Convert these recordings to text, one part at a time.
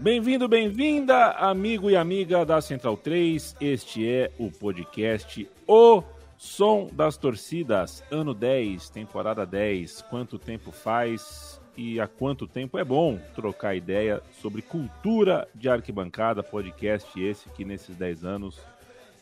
Bem-vindo, bem-vinda, amigo e amiga da Central 3. Este é o podcast O Som das Torcidas, ano 10, temporada 10. Quanto tempo faz e há quanto tempo é bom trocar ideia sobre cultura de arquibancada, podcast esse que nesses 10 anos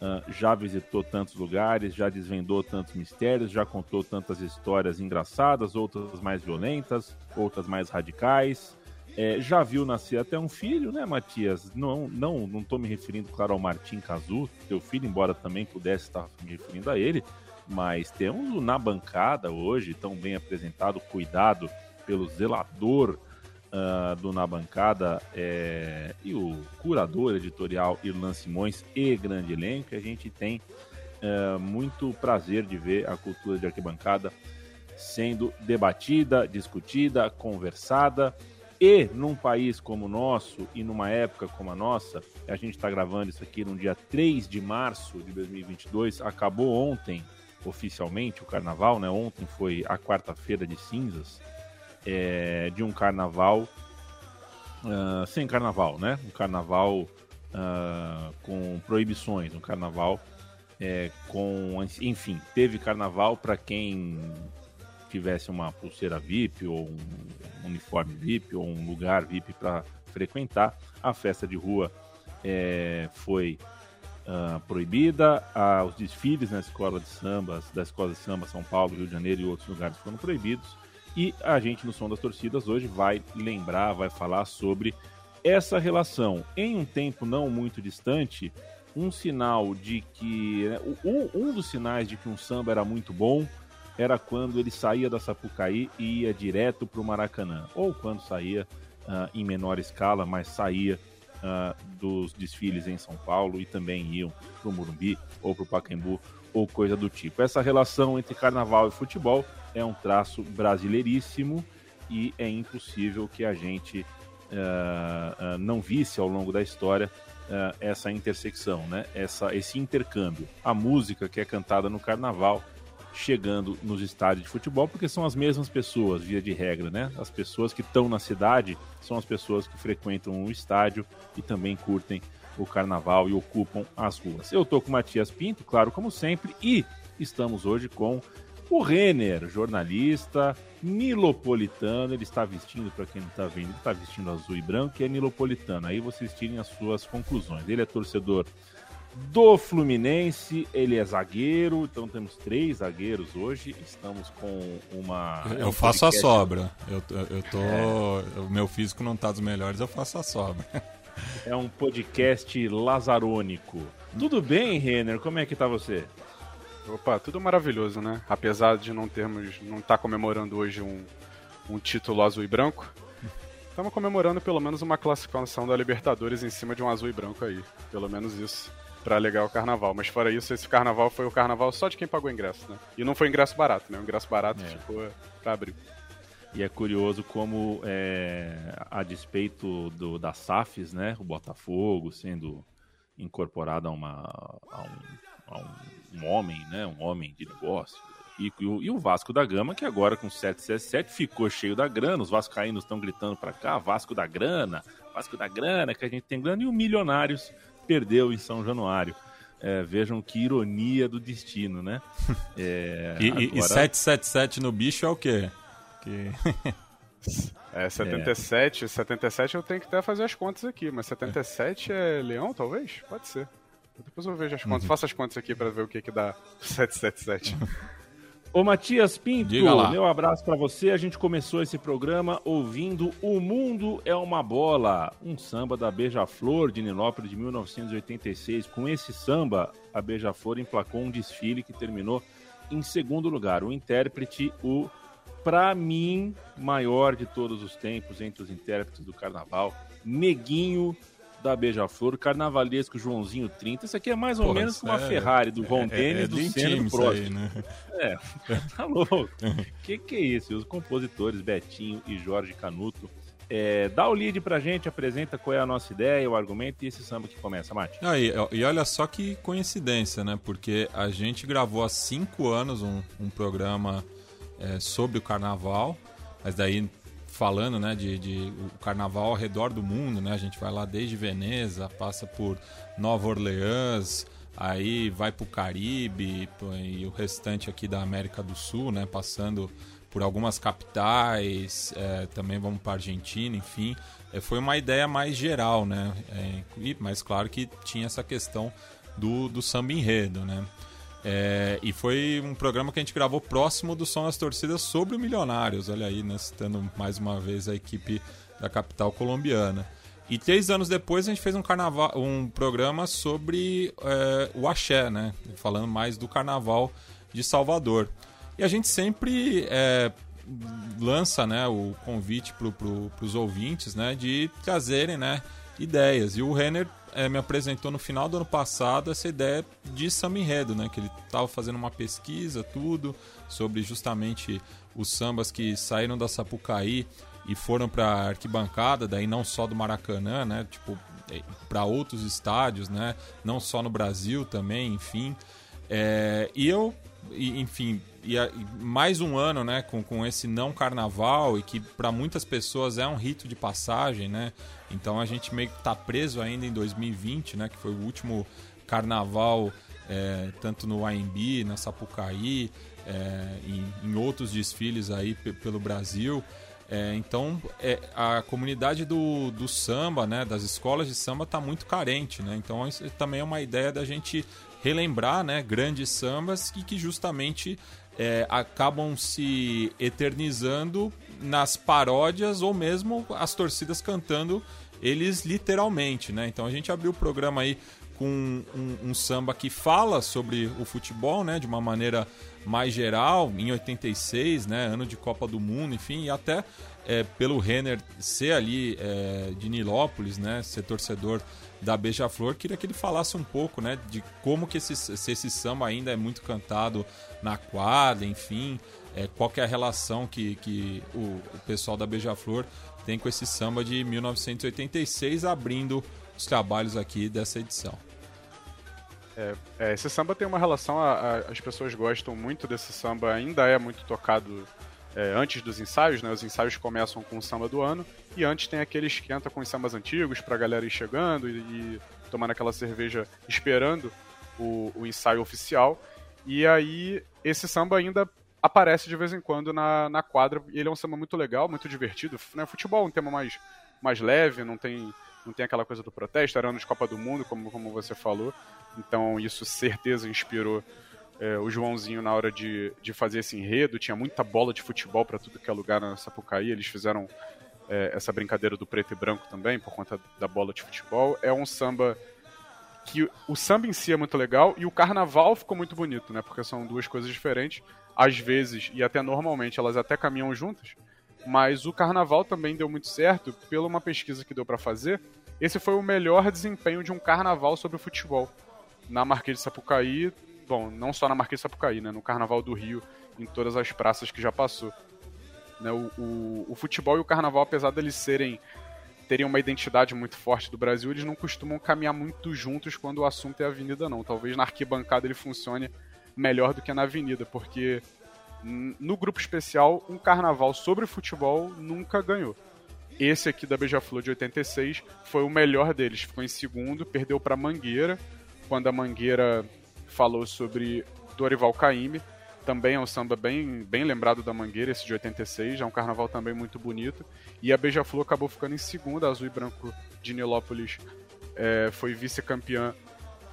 ah, já visitou tantos lugares, já desvendou tantos mistérios, já contou tantas histórias engraçadas, outras mais violentas, outras mais radicais. É, já viu nascer até um filho, né, Matias? Não, não, não tô me referindo, claro, ao Martim Cazu, teu filho, embora também pudesse estar me referindo a ele, mas temos o na bancada hoje, tão bem apresentado, cuidado pelo zelador ah, do Na Bancada é, e o curador editorial Irlan Simões e grande elenco. A gente tem é, muito prazer de ver a cultura de arquibancada sendo debatida, discutida, conversada. E num país como o nosso e numa época como a nossa, a gente está gravando isso aqui no dia 3 de março de 2022, acabou ontem oficialmente o carnaval, né? Ontem foi a quarta-feira de cinzas é, de um carnaval ah, sem carnaval, né? Um carnaval ah, com proibições, um carnaval é, com, enfim, teve carnaval para quem tivesse uma pulseira VIP ou um uniforme VIP ou um lugar VIP para frequentar. A festa de rua é, foi ah, proibida, os desfiles na escola de sambas, da escola de samba São Paulo, Rio de Janeiro e outros lugares foram proibidos. E a gente no Som das Torcidas hoje vai lembrar, vai falar sobre essa relação. Em um tempo não muito distante, um sinal de que. né, Um, um dos sinais de que um samba era muito bom era quando ele saía da Sapucaí e ia direto para o Maracanã. Ou quando saía ah, em menor escala, mas saía ah, dos desfiles em São Paulo e também iam para o Morumbi ou para o Pacaembu ou coisa do tipo. Essa relação entre carnaval e futebol é um traço brasileiríssimo e é impossível que a gente ah, não visse ao longo da história essa intersecção, né? essa, esse intercâmbio. A música que é cantada no carnaval chegando nos estádios de futebol, porque são as mesmas pessoas, via de regra, né? As pessoas que estão na cidade são as pessoas que frequentam o estádio e também curtem o carnaval e ocupam as ruas. Eu tô com o Matias Pinto, claro, como sempre, e estamos hoje com o Renner, jornalista nilopolitano. Ele está vestindo, para quem não está vendo, ele está vestindo azul e branco, e é nilopolitano. Aí vocês tirem as suas conclusões. Ele é torcedor do Fluminense, ele é zagueiro, então temos três zagueiros hoje. Estamos com uma. Eu um faço a sobra. Eu, eu tô. O meu físico não tá dos melhores, eu faço a sobra. É um podcast lazarônico. Tudo bem, Renner? Como é que tá você? Opa, tudo maravilhoso, né? Apesar de não termos, não estar comemorando hoje um, um título azul e branco, estamos comemorando pelo menos uma classificação da Libertadores em cima de um azul e branco aí. Pelo menos isso, pra alegar o carnaval. Mas fora isso, esse carnaval foi o carnaval só de quem pagou ingresso, né? E não foi ingresso barato, né? O ingresso barato É. ficou pra abril. E é curioso como, é, a despeito do, da SAFs, né, o Botafogo sendo incorporado a, uma, a, um, a um, um homem, né, um homem de negócio e o, e o Vasco da Gama, que agora com 777 ficou cheio da grana, os vascaínos estão gritando pra cá, Vasco da grana, Vasco da grana, que a gente tem grana, e o Milionários perdeu em São Januário. É, vejam que ironia do destino, né? É, E, e- e agora- 777 no bicho é o quê? Que... É, 77, 77 eu tenho que até fazer as contas aqui, mas 77 é leão, talvez? Pode ser. Depois eu vejo as contas, faço as contas aqui pra ver o que que dá 777. Ô Matias Pinto, meu abraço pra você. A gente começou esse programa ouvindo O Mundo é uma Bola, um samba da Beija-Flor de Nilópolis de 1986. Com esse samba, a Beija-Flor emplacou um desfile que terminou em segundo lugar, o intérprete, o, pra mim, maior de todos os tempos entre os intérpretes do carnaval, Neguinho da Beija-Flor, carnavalesco Joãozinho 30. Isso aqui é mais ou Pô, menos isso como a é- Ferrari do Von é, Tênis é, do Senna time do Prost. aí, né? É, tá louco. que que é isso? E os compositores Betinho e Jorge Canuto. É, dá o lead pra gente, apresenta qual é a nossa ideia, o argumento e esse samba que começa, Mate. Ah, e, e olha só que coincidência, né? Porque a gente gravou há cinco anos um, um programa é, sobre o carnaval, mas daí falando né, de, de o carnaval ao redor do mundo, né? A gente vai lá desde Veneza, passa por Nova Orleans, aí vai pro Caribe pô, e o restante aqui da América do Sul, né? Passando por algumas capitais, é, também vamos para Argentina, enfim. É, foi uma ideia mais geral, né? É, e- mas claro que tinha essa questão do, do samba enredo, né? É, e foi um programa que a gente gravou próximo do Som das Torcidas sobre o Milionários, olha aí, né? Citando mais uma vez a equipe da capital colombiana. E três anos depois a gente fez um carnaval, um programa sobre é, o axé, né? Falando mais do carnaval de Salvador. E a gente sempre é, lança né, o convite para os ouvintes né, de trazerem né, ideias. E o Renner é, me apresentou no final do ano passado essa ideia de samba enredo, né, que ele estava fazendo uma pesquisa, tudo, sobre justamente os sambas que saíram da Sapucaí e foram para arquibancada, daí não só do Maracanã, né, tipo, para outros estádios, né, não só no Brasil também, enfim. É, e eu, e, enfim, e, e mais um ano, né, com, com esse não carnaval e que para muitas pessoas é um rito de passagem, né? Então a gente meio que tá preso ainda em 2020, né, que foi o último carnaval é, tanto no AMB, na Sapucaí, é, em, em outros desfiles aí pe- pelo Brasil. É, então a comunidade do, do samba, né, das escolas de samba está muito carente, né? Então isso também é uma ideia da gente relembrar, né, grandes sambas e que justamente acabam se eternizando nas paródias ou mesmo as torcidas cantando eles literalmente, né? Então a gente abriu o programa aí com um, um samba que fala sobre o futebol, né, de uma maneira mais geral, em 86, né, ano de Copa do Mundo, enfim, e até é, pelo Renner ser ali é, de Nilópolis, né, ser torcedor da Beija-Flor, queria que ele falasse um pouco, né, de como que esse, se esse samba ainda é muito cantado na quadra, enfim, é, qual que é a relação que, que o, o pessoal da Beija-Flor tem com esse samba de 1986, abrindo os trabalhos aqui dessa edição. É, esse samba tem uma relação, a- a- as pessoas gostam muito desse samba, ainda é muito tocado é, antes dos ensaios, né? Os ensaios começam com o samba do ano e antes tem aquele esquenta com os sambas antigos pra galera ir chegando e, e tomando aquela cerveja esperando o, o ensaio oficial. E aí esse samba ainda aparece de vez em quando na, na quadra e ele é um samba muito legal, muito divertido. Né? Futebol é um tema mais, mais leve, não tem, não tem aquela coisa do protesto, era ano de Copa do Mundo, como, como você falou. Então isso certeza inspirou é, o Joãozinho na hora de, de fazer esse enredo. Tinha muita bola de futebol para tudo que é lugar na Sapucaí. Eles fizeram é, essa brincadeira do preto e branco também, por conta da bola de futebol. É um samba que o samba em si é muito legal e o carnaval ficou muito bonito, né? Porque são duas coisas diferentes. Às vezes, e até normalmente, elas até caminham juntas. Mas o carnaval também deu muito certo, pela uma pesquisa que deu para fazer. Esse foi o melhor desempenho de um carnaval sobre o futebol. Na Marquês de Sapucaí, bom, não só na Marquês de Sapucaí, né? No Carnaval do Rio, em todas as praças que já passou. Né? O, o, o futebol e o carnaval, apesar deles serem terem uma identidade muito forte do Brasil, eles não costumam caminhar muito juntos quando o assunto é avenida, não. Talvez na arquibancada ele funcione melhor do que na avenida, porque no grupo especial, um carnaval sobre futebol nunca ganhou. Esse aqui da Beija-Flor de 86 foi o melhor deles. Ficou em segundo, perdeu para Mangueira, quando a Mangueira falou sobre Dorival Caymmi. Também é um samba bem, bem lembrado da Mangueira, esse de 86. É um carnaval também muito bonito. E a Beija-Flor acabou ficando em segundo. A Azul e Branco de Nilópolis é, foi vice-campeã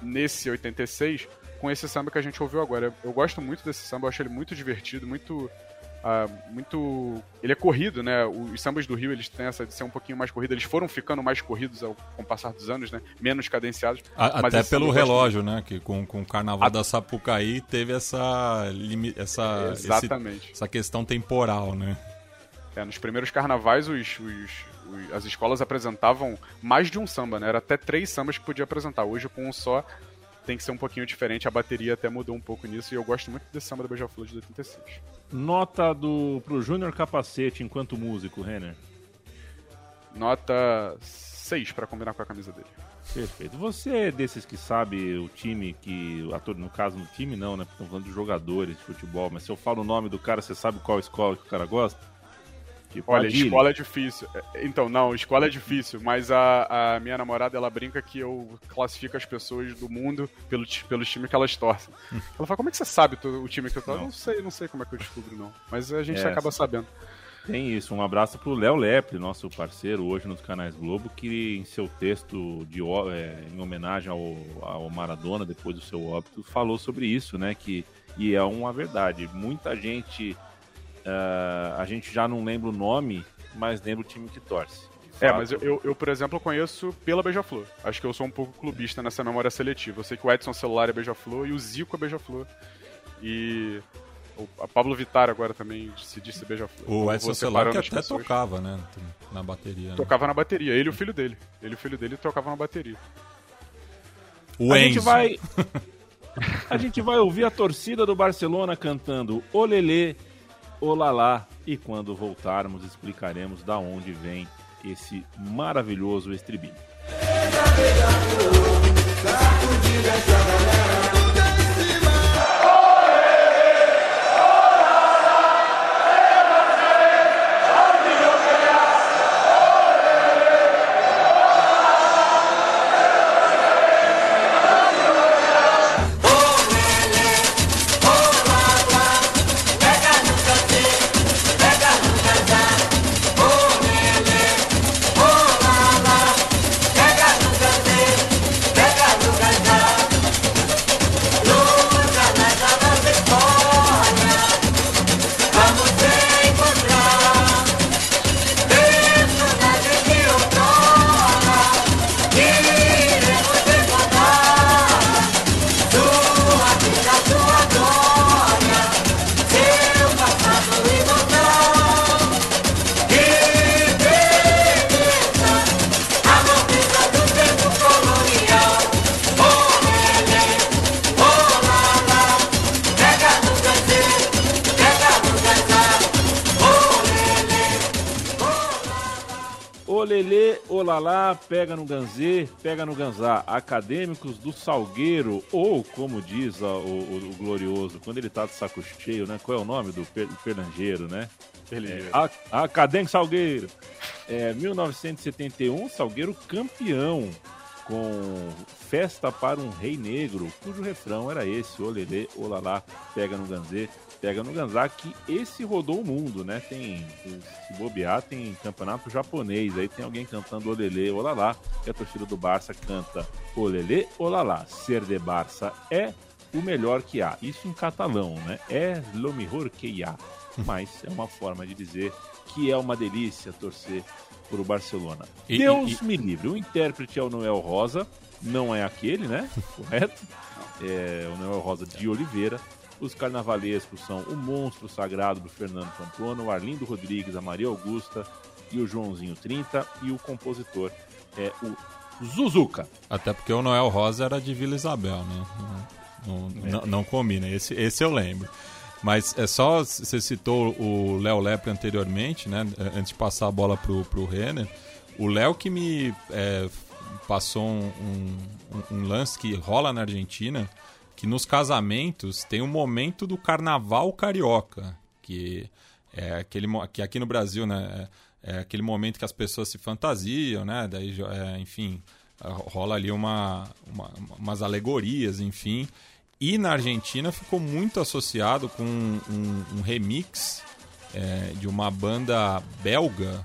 nesse 86 com esse samba que a gente ouviu agora. Eu gosto muito desse samba, eu acho ele muito divertido, muito ah, muito. Ele é corrido, né? Os sambas do Rio eles têm essa de ser um pouquinho mais corrido. Eles foram ficando mais corridos ao, com o passar dos anos, né? Menos cadenciados. A, até pelo relógio, né? Que com, com o carnaval a... da Sapucaí teve essa. essa Exatamente. Esse, essa questão temporal, né? É, nos primeiros carnavais, os, os, as escolas apresentavam mais de um samba, né? Era até três sambas que podia apresentar. Hoje, com um só, tem que ser um pouquinho diferente. A bateria até mudou um pouco nisso e eu gosto muito desse samba da Beija-Flor de 86. Nota do, pro Júnior Capacete enquanto músico, Renner? Nota 6 para combinar com a camisa dele. Perfeito. Você é desses que sabe o time que. Ator, no caso, no time não, né? Porque estamos falando de jogadores de futebol, mas se eu falo o nome do cara, você sabe qual escola que o cara gosta? Tipo, Olha, escola é difícil. Então, não, escola é difícil, mas a, a minha namorada, ela brinca que eu classifico as pessoas do mundo pelo, pelos times que elas torcem. Ela fala, como é que você sabe o time que eu torço? Não. não sei, não sei como é que eu descubro, não. Mas a gente é, acaba sabendo. Tem isso. Um abraço pro Léo Lepre, nosso parceiro hoje nos canais Globo, que em seu texto de, é, em homenagem ao, ao Maradona, depois do seu óbito, falou sobre isso, né? Que, e é uma verdade. Muita gente Uh, a gente já não lembra o nome, mas lembra o time que torce. É, mas eu, eu, eu, por exemplo, conheço pela Beija-Flor. Acho que eu sou um pouco clubista nessa memória seletiva. Eu sei que o Edson Celular é Beija-Flor e o Zico é Beija-Flor. E o a Pablo Vittar agora também se disse Beija-Flor. O Edson Celular que até pessoas. tocava, né? Na bateria. Né? Tocava na bateria. Ele e o filho dele. Ele e o filho dele tocavam na bateria. O a Enzo. gente vai... a gente vai ouvir a torcida do Barcelona cantando Olelê Olalá. E quando voltarmos, explicaremos da onde vem esse maravilhoso estribilho. Pega no Ganzê, pega no Ganzá. Acadêmicos do Salgueiro, ou como diz o, o, o glorioso, quando ele tá de saco cheio, né? Qual é o nome do per, perlangeiro, né? É, Acadêmico Salgueiro. É, 1971, Salgueiro campeão com Festa para um Rei Negro, cujo refrão era esse, olelê, olalá, pega no Ganzê, pega no Ganzá, que esse rodou o mundo, né? Tem, se bobear, tem campeonato japonês, aí tem alguém cantando olelê, olalá, e a torcida do Barça canta olelê, olalá, ser de Barça é o melhor que há. Isso em catalão, né? É lo mejor que há. Mas é uma forma de dizer que é uma delícia torcer por o Barcelona. E, Deus e... me livre, o intérprete é o Noel Rosa, não é aquele, né? Correto? É o Noel Rosa de Oliveira. Os carnavalescos são o Monstro Sagrado do Fernando Pamplona, o Arlindo Rodrigues, a Maria Augusta e o Joãozinho 30. E o compositor é o Zuzuka. Até porque o Noel Rosa era de Vila Isabel, né? Não, não, é. não, não combina, esse, esse eu lembro. Mas é só, você citou o Léo Lepre anteriormente, né? Antes de passar a bola pro, pro Renner. O Léo que me é, passou um, um, um, lance que rola na Argentina, que nos casamentos tem um momento do carnaval carioca, que é aquele que aqui no Brasil, né, é, é aquele momento que as pessoas se fantasiam, né, daí, é, enfim, rola ali uma, uma, umas alegorias, enfim, e na Argentina ficou muito associado com um, um, um remix é, de uma banda belga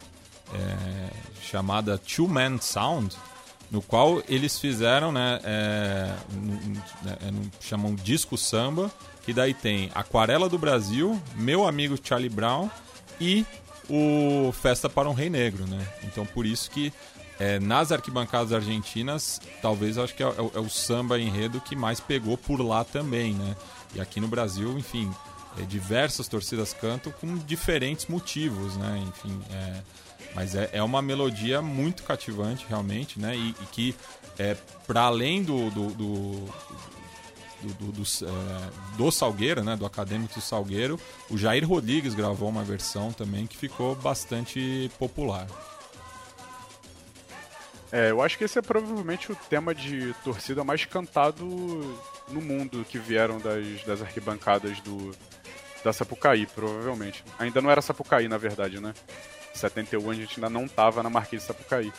é, chamada Two Man Sound, no qual eles fizeram, né, é, é, chamam disco samba, que daí tem Aquarela do Brasil, Meu Amigo Charlie Brown e o Festa para um Rei Negro, né? Então por isso que é, nas arquibancadas argentinas, talvez acho que é, é, é, o samba enredo que mais pegou por lá também, né? E aqui no Brasil, enfim, é, diversas torcidas cantam com diferentes motivos, né? Enfim, mas é, é uma melodia muito cativante, realmente, né? E, e que, é, para além do, do, do do, do, do, é, do, Salgueiro, né, do Acadêmico do Salgueiro, o Jair Rodrigues gravou uma versão também que ficou bastante popular. É, eu acho que esse é provavelmente o tema de torcida mais cantado no mundo que vieram das, das arquibancadas do, da Sapucaí, provavelmente. Ainda não era Sapucaí, na verdade, né? 71 a gente ainda não tava na Marquês de Sapucaí.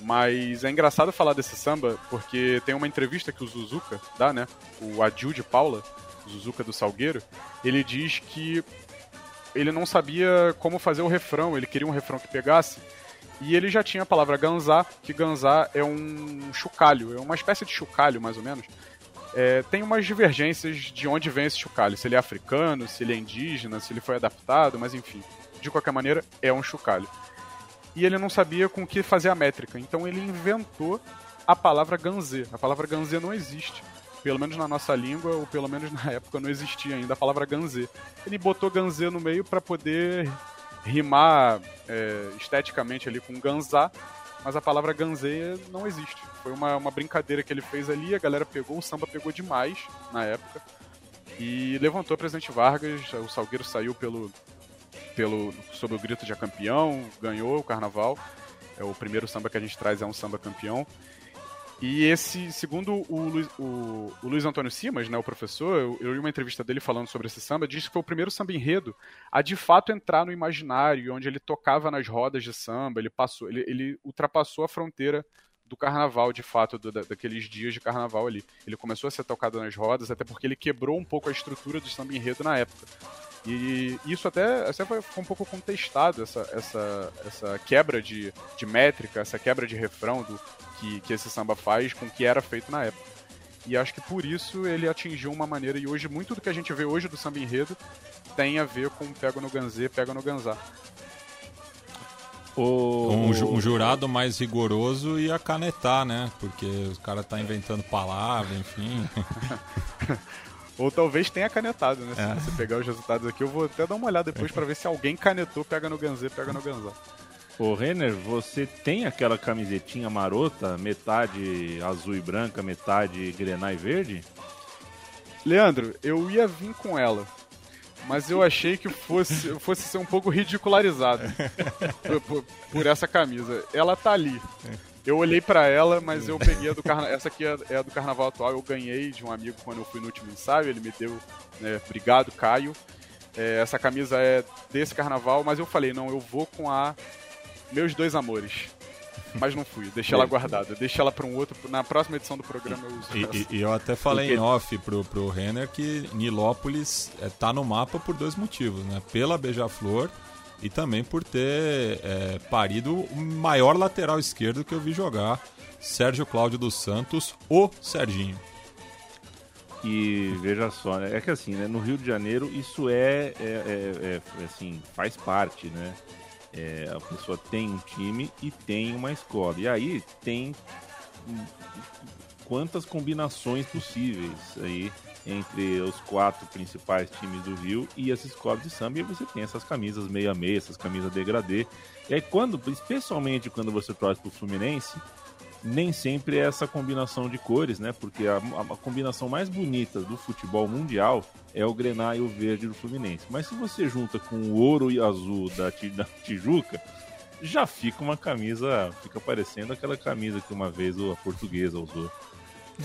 Mas é engraçado falar desse samba, porque tem uma entrevista que o Zuzuka dá, né? O Adil de Paula, Zuzuka do Salgueiro, ele diz que ele não sabia como fazer o refrão, ele queria um refrão que pegasse, e ele já tinha a palavra ganzá, que ganzá é um chocalho, é uma espécie de chocalho, mais ou menos. É, tem umas divergências de onde vem esse chocalho, se ele é africano, se ele é indígena, se ele foi adaptado, mas enfim de qualquer maneira, é um chocalho. E ele não sabia com que fazer a métrica, então ele inventou a palavra ganzê. A palavra ganzê não existe. Pelo menos na nossa língua, ou pelo menos na época não existia ainda a palavra ganzê. Ele botou ganzê no meio para poder rimar é, esteticamente ali com ganzá, mas a palavra ganzê não existe. Foi uma, uma brincadeira que ele fez ali, a galera pegou, o samba pegou demais na época e levantou o presidente Vargas, o Salgueiro saiu pelo, pelo sob o grito de campeão, ganhou o carnaval. É o primeiro samba que a gente traz é um samba campeão. E esse, segundo o Luiz, o, o Luiz Antônio Simas, né, o professor, eu, li uma entrevista dele falando sobre esse samba, disse que foi o primeiro samba enredo a de fato entrar no imaginário, onde ele tocava nas rodas de samba, ele passou, ele, ele ultrapassou a fronteira do carnaval, de fato, do, daqueles dias de carnaval ali. Ele começou a ser tocado nas rodas, até porque ele quebrou um pouco a estrutura do samba enredo na época. E isso até, até foi um pouco contestado, essa, essa, essa quebra de, de métrica, essa quebra de refrão do que, que esse samba faz com o que era feito na época. E acho que por isso ele atingiu uma maneira, e hoje muito do que a gente vê hoje do samba enredo tem a ver com Pega no Ganzê, Pega no Ganzá. O... Um, um, jurado mais rigoroso ia canetar, né? Porque os caras tá inventando palavras, enfim. Ou talvez tenha canetado, né? É. Se você pegar os resultados aqui, eu vou até dar uma olhada depois para ver se alguém canetou, pega no Ganzê, pega no Ganzá. Ô Renner, você tem aquela camisetinha marota, metade azul e branca, metade grená e verde? Leandro, eu ia vir com ela, mas eu achei que fosse, fosse ser um pouco ridicularizado por, por, por, essa camisa. Ela tá ali. Eu olhei para ela, mas eu peguei a do carnaval. Essa aqui é, é a do carnaval atual. Eu ganhei de um amigo quando eu fui no último ensaio. Ele me deu, né, obrigado, Caio. É, essa camisa é desse carnaval, mas eu falei, não, eu vou com a Meus Dois Amores. Mas não fui, deixei ela guardada. Deixei ela para um outro. Na próxima edição do programa eu uso. E, e eu até falei Porque... em off pro, pro Renner que Nilópolis é, tá no mapa por dois motivos, né? Pela Beija-Flor e também por ter é, parido o maior lateral esquerdo que eu vi jogar, Sérgio Cláudio dos Santos, o Serginho. E veja só, né, é que assim, né, no Rio de Janeiro isso é, é, é, é assim, faz parte, né? É, a pessoa tem um time e tem uma escola. E aí tem quantas combinações possíveis aí entre os quatro principais times do Rio e as escolas de samba, e aí você tem essas camisas meia meia, essas camisas degradê. E aí quando, especialmente quando você torce pro Fluminense, nem sempre é essa combinação de cores, né? Porque a, a, combinação mais bonita do futebol mundial é o grená e o verde do Fluminense. Mas se você junta com o ouro e azul da, da Tijuca, já fica uma camisa, fica parecendo aquela camisa que uma vez a portuguesa usou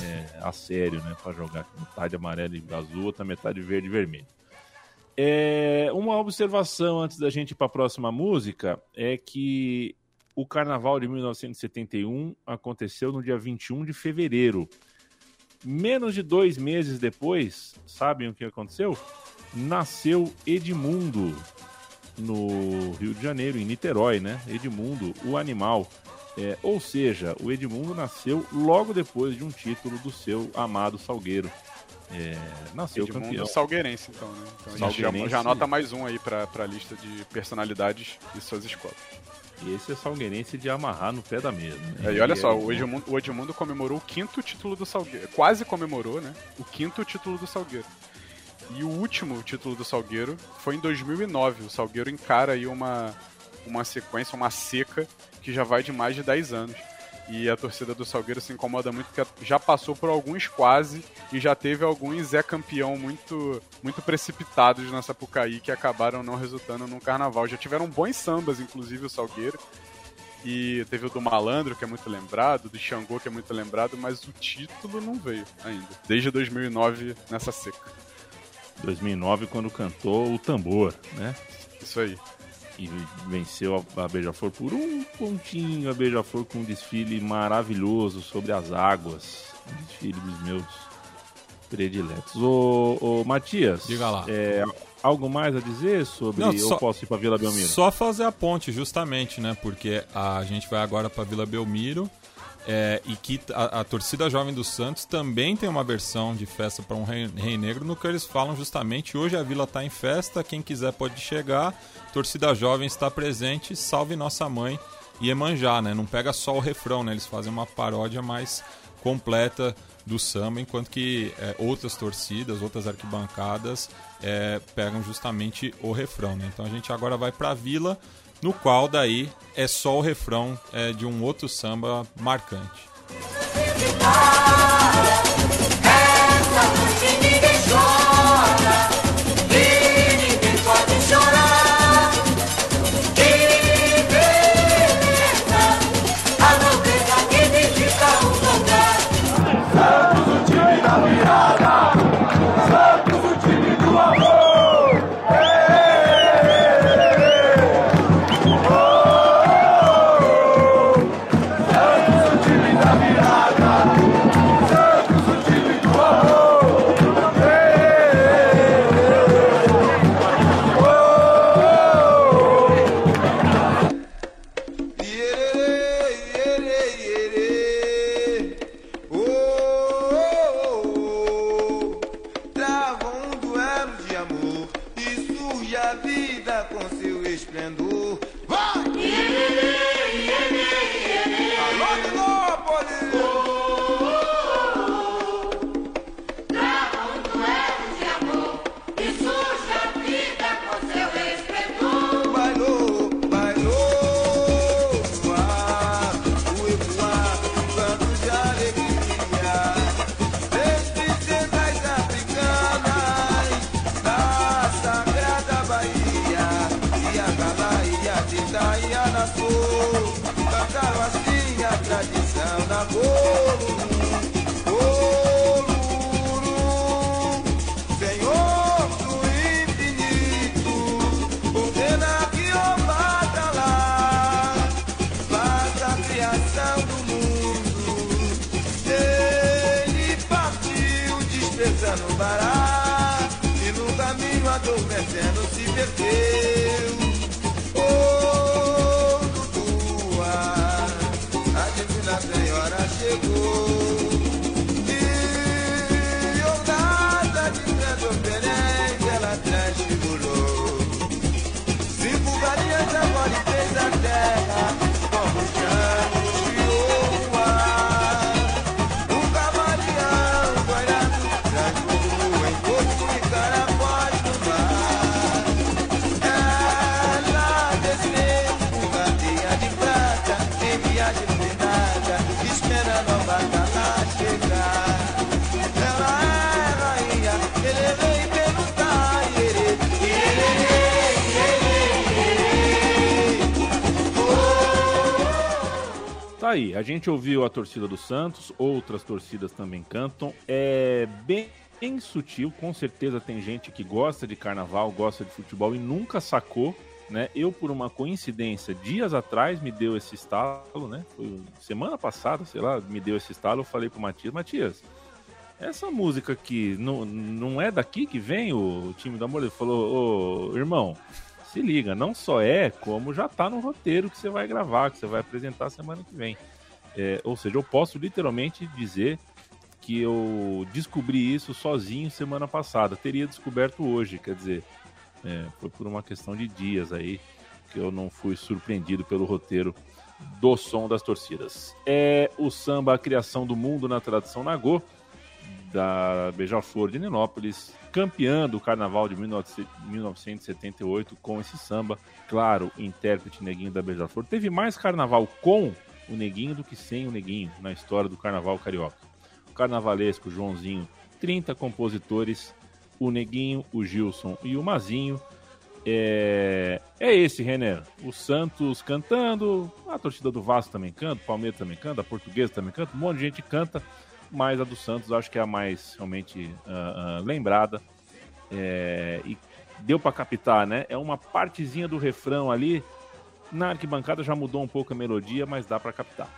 é, a sério, né? Para jogar metade amarelo e azul, outra metade verde e vermelho. É, uma observação antes da gente ir para a próxima música é que o Carnaval de 1971 aconteceu no dia 21 de fevereiro. Menos de dois meses depois, sabem o que aconteceu? Nasceu Edmundo no Rio de Janeiro, em Niterói, né? Edmundo, o animal É, ou seja, o Edmundo nasceu logo depois de um título do seu amado Salgueiro. É, nasceu Edmundo campeão. Salgueirense, então, né? Então a gente já, Salgueirense. já anota mais um aí pra, pra lista de personalidades e suas escolas. E esse é salgueirense de amarrar no pé da mesa. Né? É, e olha E só, é- o Edmundo, o Edmundo comemorou o quinto título do Salgueiro. Quase comemorou, né? O quinto título do Salgueiro. E o último título do Salgueiro foi em 2009. O Salgueiro encara aí uma, uma sequência, uma seca, que já vai de mais de 10 anos. E a torcida do Salgueiro se incomoda muito porque já passou por alguns quase e já teve alguns é campeão muito muito precipitados na Sapucaí que acabaram não resultando num carnaval. Já tiveram bons sambas, inclusive o Salgueiro. E teve o do Malandro, que é muito lembrado, do Xangô, que é muito lembrado, mas o título não veio ainda. Desde 2009, nessa seca. 2009, quando cantou o tambor, né? Isso aí. E venceu a, a Beija-Flor por um pontinho. A Beija-Flor com um desfile maravilhoso sobre as águas. Um desfile dos meus prediletos. Ô, ô Matias, Diga lá. é, algo mais a dizer sobre Não, eu só- posso ir pra Vila Belmiro? Só fazer a ponte, justamente, né? Porque a gente vai agora para Vila Belmiro é, e que a, a torcida jovem do Santos também tem uma versão de festa para um rei, rei negro, no que eles falam justamente hoje a vila está em festa, quem quiser pode chegar, torcida jovem está presente, salve nossa mãe Iemanjá, né? Não pega só o refrão, né? Eles fazem uma paródia mais completa do samba, enquanto que é, outras torcidas, outras arquibancadas é, pegam justamente o refrão. Né? Então a gente agora vai para a Vila, no qual daí é só o refrão é, de um outro samba marcante. A gente ouviu a torcida do Santos, outras torcidas também cantam. É bem, bem sutil, com certeza tem gente que gosta de carnaval, gosta de futebol e nunca sacou, né? Eu, por uma coincidência, dias atrás me deu esse estalo, né? Foi semana passada, sei lá, me deu esse estalo. Eu falei pro Matias: Matias, essa música aqui não, não é daqui que vem o time do amor? Ele falou: Ô irmão, se liga, não só é como já tá no roteiro que você vai gravar, que você vai apresentar semana que vem. É, ou seja, eu posso literalmente dizer que eu descobri isso sozinho semana passada. Teria descoberto hoje, quer dizer, é, foi por uma questão de dias aí que eu não fui surpreendido pelo roteiro do som das torcidas. É o samba A Criação do Mundo na Tradição Nagô, da Beija-Flor de Ninópolis, campeã do Carnaval de 1978 com esse samba. Claro, intérprete Neguinho da Beija-Flor. Teve mais carnaval com o Neguinho do que sem o Neguinho na história do Carnaval Carioca. O carnavalesco Joãozinho, 30 compositores, o Neguinho, o Gilson e o Mazinho é, é esse, Renner. O Santos cantando, a torcida do Vasco também canta, o Palmeiras também canta, a Portuguesa também canta, um monte de gente canta, mas a do Santos acho que é a mais realmente uh, uh, lembrada. É, e deu para captar, né? É uma partezinha do refrão ali. Na arquibancada já mudou um pouco a melodia, mas dá para captar.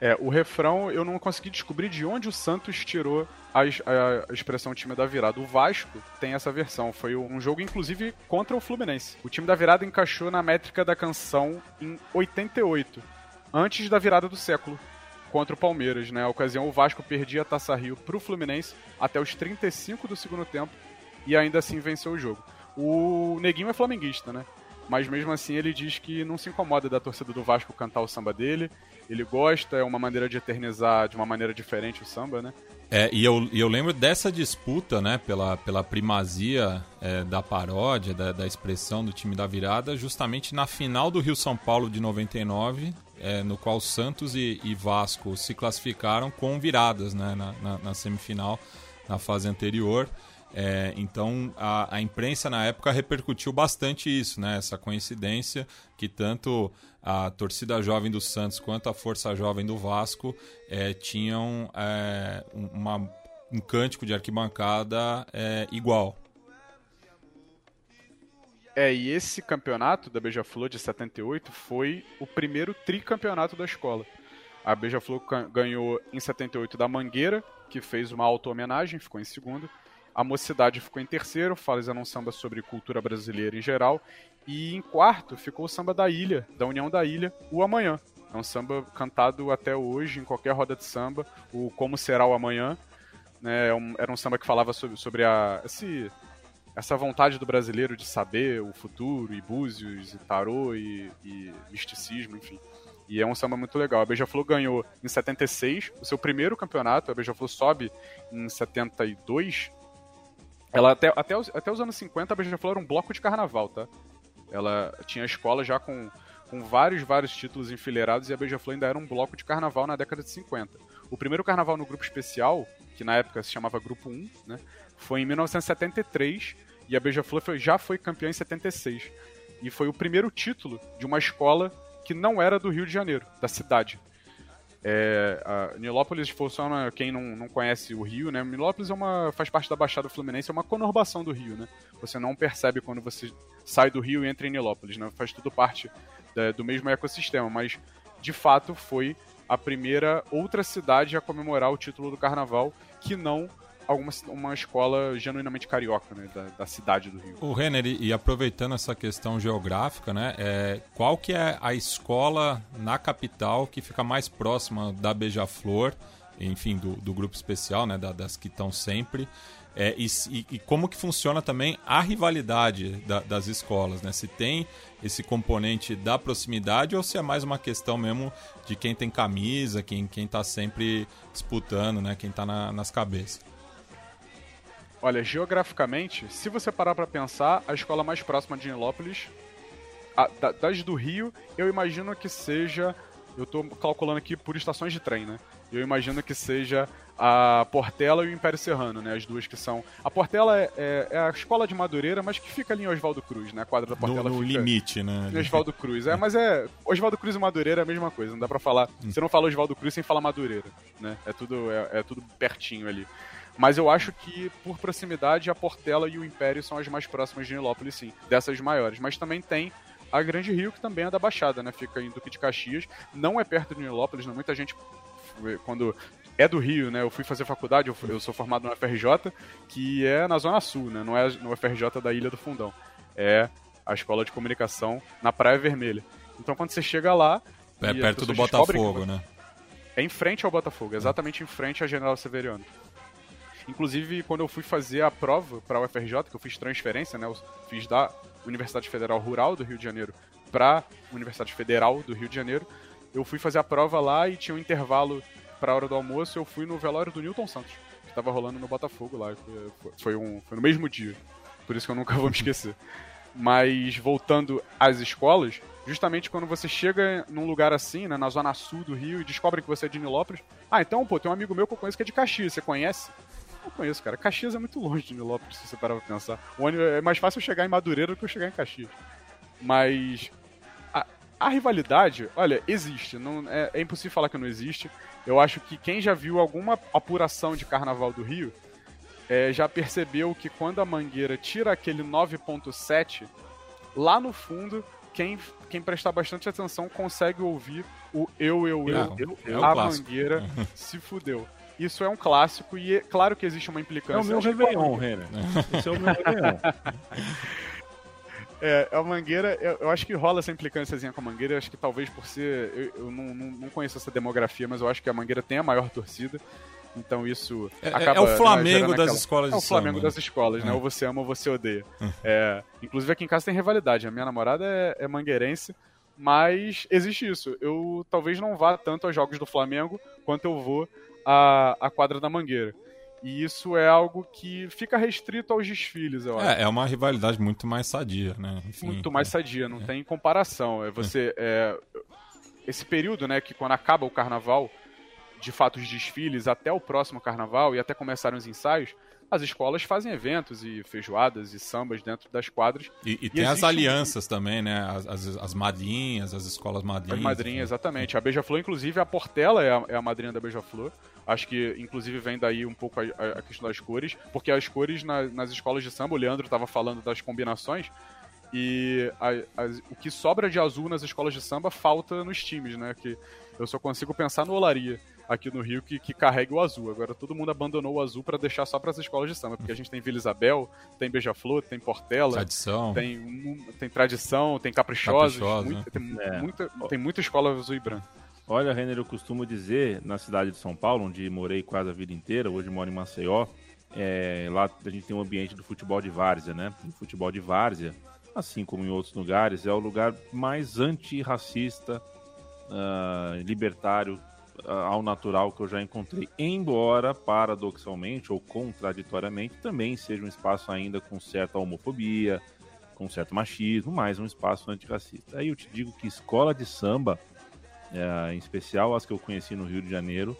É, o refrão eu não consegui descobrir de onde o Santos tirou a, a, a, expressão time da virada. O Vasco tem essa versão. Foi um jogo, inclusive, contra o Fluminense. O time da virada encaixou na métrica da canção em 88, antes da virada do século. Contra o Palmeiras, né? A ocasião, o Vasco perdia a Taça Rio pro Fluminense até os 35 do segundo tempo e ainda assim venceu o jogo. O Neguinho é flamenguista, né? Mas mesmo assim ele diz que não se incomoda da torcida do Vasco cantar o samba dele. Ele gosta, é uma maneira de eternizar de uma maneira diferente o samba, né? É, e eu, eu lembro dessa disputa, né, pela, pela primazia é, da paródia, da, da, expressão do time da virada, justamente na final do Rio São Paulo de 99, é, no qual Santos e, e, Vasco se classificaram com viradas, né, na, na, na semifinal, na fase anterior. É, então a, a, imprensa na época repercutiu bastante isso, né? Essa coincidência que tanto a torcida jovem do Santos quanto a força jovem do Vasco é, tinham é, uma, um cântico de arquibancada é, igual. É, e esse campeonato da Beija-Flor de 78 foi o primeiro tricampeonato da escola. A Beija-Flor ganhou em 78 da Mangueira, que fez uma auto-homenagem, ficou em segundo. A Mocidade ficou em terceiro, fazendo um samba sobre cultura brasileira em geral. E em quarto ficou o samba da Ilha, da União da Ilha, o Amanhã. É um samba cantado até hoje em qualquer roda de samba, o Como Será o Amanhã. Né, é era um samba que falava sobre, sobre a, esse, essa vontade do brasileiro de saber o futuro, e búzios, e tarô, e, e misticismo, enfim. E é um samba muito legal. A Beija-Flor ganhou em 76 o seu primeiro campeonato. A Beija-Flor sobe em 72 ela até, até, os, até os anos 50 a Beija-Flor era um bloco de carnaval, tá? Ela tinha escola já com, com vários, vários títulos enfileirados e a Beija-Flor ainda era um bloco de carnaval na década de 50. O primeiro carnaval no grupo especial, que na época se chamava Grupo 1, né, foi em 1973 e a Beija-Flor já foi campeã em 76. E foi o primeiro título de uma escola que não era do Rio de Janeiro, da cidade. É, a Nilópolis funciona, quem não, não conhece o Rio, né? Nilópolis é uma, faz parte da Baixada Fluminense, é uma conurbação do Rio, né? Você não percebe quando você sai do Rio e entra em Nilópolis, né? Faz tudo parte da, do mesmo ecossistema, mas de fato foi a primeira outra cidade a comemorar o título do carnaval que não alguma uma escola genuinamente carioca, né, da, da cidade do Rio. O Renner, e aproveitando essa questão geográfica, né, é, qual que é a escola na capital que fica mais próxima da Beija-Flor, enfim, do, do grupo especial, né, da, das que estão sempre, é, e, e, como que funciona também a rivalidade da, das escolas, né? Se tem esse componente da proximidade ou se é mais uma questão mesmo de quem tem camisa, quem quem está sempre disputando, né? Quem está na, nas cabeças. Olha, geograficamente, se você parar para pensar, a escola mais próxima de Nilópolis, a, da, das do Rio, eu imagino que seja. Eu tô calculando aqui por estações de trem, né? Eu imagino que seja a Portela e o Império Serrano, né? As duas que são. A Portela é, é, é a escola de Madureira, mas que fica ali em Oswaldo Cruz, né? A quadra da Portela no, no fica limite, né? Em Oswaldo Cruz. É, mas é. Oswaldo Cruz e Madureira é a mesma coisa, não dá pra falar. Hum. Você não fala Oswaldo Cruz sem falar Madureira, né? É tudo, é, é tudo pertinho ali. Mas eu acho que, por proximidade, a Portela e o Império são as mais próximas de Nilópolis, sim, dessas maiores. Mas também tem a Grande Rio, que também é da Baixada, né? Fica em Duque de Caxias. Não é perto de Nilópolis, né? Muita gente, quando é do Rio, né? Eu fui fazer faculdade, eu, sou formado no FRJ, que é na Zona Sul, né? Não é no FRJ da Ilha do Fundão. É a escola de comunicação na Praia Vermelha. Então quando você chega lá. É perto do Botafogo, que- né? É em frente ao Botafogo, exatamente em frente à General Severiano. Inclusive, quando eu fui fazer a prova para a UFRJ, que eu fiz transferência, né? Eu fiz da Universidade Federal Rural do Rio de Janeiro para Universidade Federal do Rio de Janeiro. Eu fui fazer a prova lá e tinha um intervalo para a hora do almoço. Eu fui no velório do Newton Santos, que estava rolando no Botafogo lá. Foi, um, foi no mesmo dia. Por isso que eu nunca vou me esquecer. Mas voltando às escolas, justamente quando você chega num lugar assim, né, na zona sul do Rio, e descobre que você é de Nilópolis. Ah, então, pô, tem um amigo meu que eu conheço que é de Caxias, você conhece? Não conheço, cara. Caxias é muito longe de Nilópolis, se você parar pra pensar. O ônibus- é mais fácil eu chegar em Madureira do que eu chegar em Caxias. Mas a, a rivalidade, olha, existe. Não, é, é impossível falar que não existe. Eu acho que quem já viu alguma apuração de carnaval do Rio é, já percebeu que quando a Mangueira tira aquele 9.7, lá no fundo, quem, quem prestar bastante atenção consegue ouvir o eu, eu, eu, Não, eu, é um a clássico. Mangueira se fudeu. Isso é um clássico e é claro que existe uma É implicância. o meu Acho que Réveillon, Renner. Esse é o meu Réveillon. É, a Mangueira, eu, eu acho que rola essa implicânciazinha com a Mangueira, eu acho que talvez por ser. Eu, eu não, não, não conheço essa demografia, mas eu acho que a Mangueira tem a maior torcida. Então isso É- é acaba. o né, Flamengo gerando das escolas É o de Flamengo samba, das escolas, né? É. Ou você ama ou você odeia. É, inclusive aqui em casa tem rivalidade. A minha namorada é, é mangueirense, mas existe isso. Eu talvez não vá tanto aos jogos do Flamengo quanto eu vou à, à quadra da Mangueira. E isso é algo que fica restrito aos desfiles, eu acho É, é uma rivalidade muito mais sadia, né? Enfim, muito mais sadia, não tem comparação. É você é, esse período, né, que quando acaba o carnaval, de fato os desfiles até o próximo carnaval e até começarem os ensaios, as escolas fazem eventos e feijoadas e sambas dentro das quadras. E, e tem as existe um- alianças também, né? As, as, as madrinhas, as escolas madrinhas. As madrinhas, exatamente. A Beija-Flor, inclusive, a Portela é a, é a madrinha da Beija-Flor. Acho que, inclusive, vem daí um pouco a, a- a questão das cores, porque as cores na- nas escolas de samba, o Leandro estava falando das combinações, e a- as- o que sobra de azul nas escolas de samba falta nos times, né? Que eu só consigo pensar no Olaria aqui no Rio que, que carrega o azul. Agora todo mundo abandonou o azul para deixar só para as escolas de samba, porque a gente tem Vila Isabel, tem Beija-Flor, tem Portela, Tradição. tem, um- tem tradição, tem caprichosos, Caprichosa, muita- tem, É. muita, tem muita escola azul e branca. Olha, Renner, eu costumo dizer, na cidade de São Paulo, onde morei quase a vida inteira, hoje moro em Maceió, é, lá a gente tem um ambiente do futebol de várzea, né? O futebol de várzea, assim como em outros lugares, é o lugar mais antirracista, ah, libertário ao natural que eu já encontrei. Embora, paradoxalmente ou contraditoriamente, também seja um espaço ainda com certa homofobia, com certo machismo, mas um espaço antirracista. Aí eu te digo que escola de samba é, em especial as que eu conheci no Rio de Janeiro,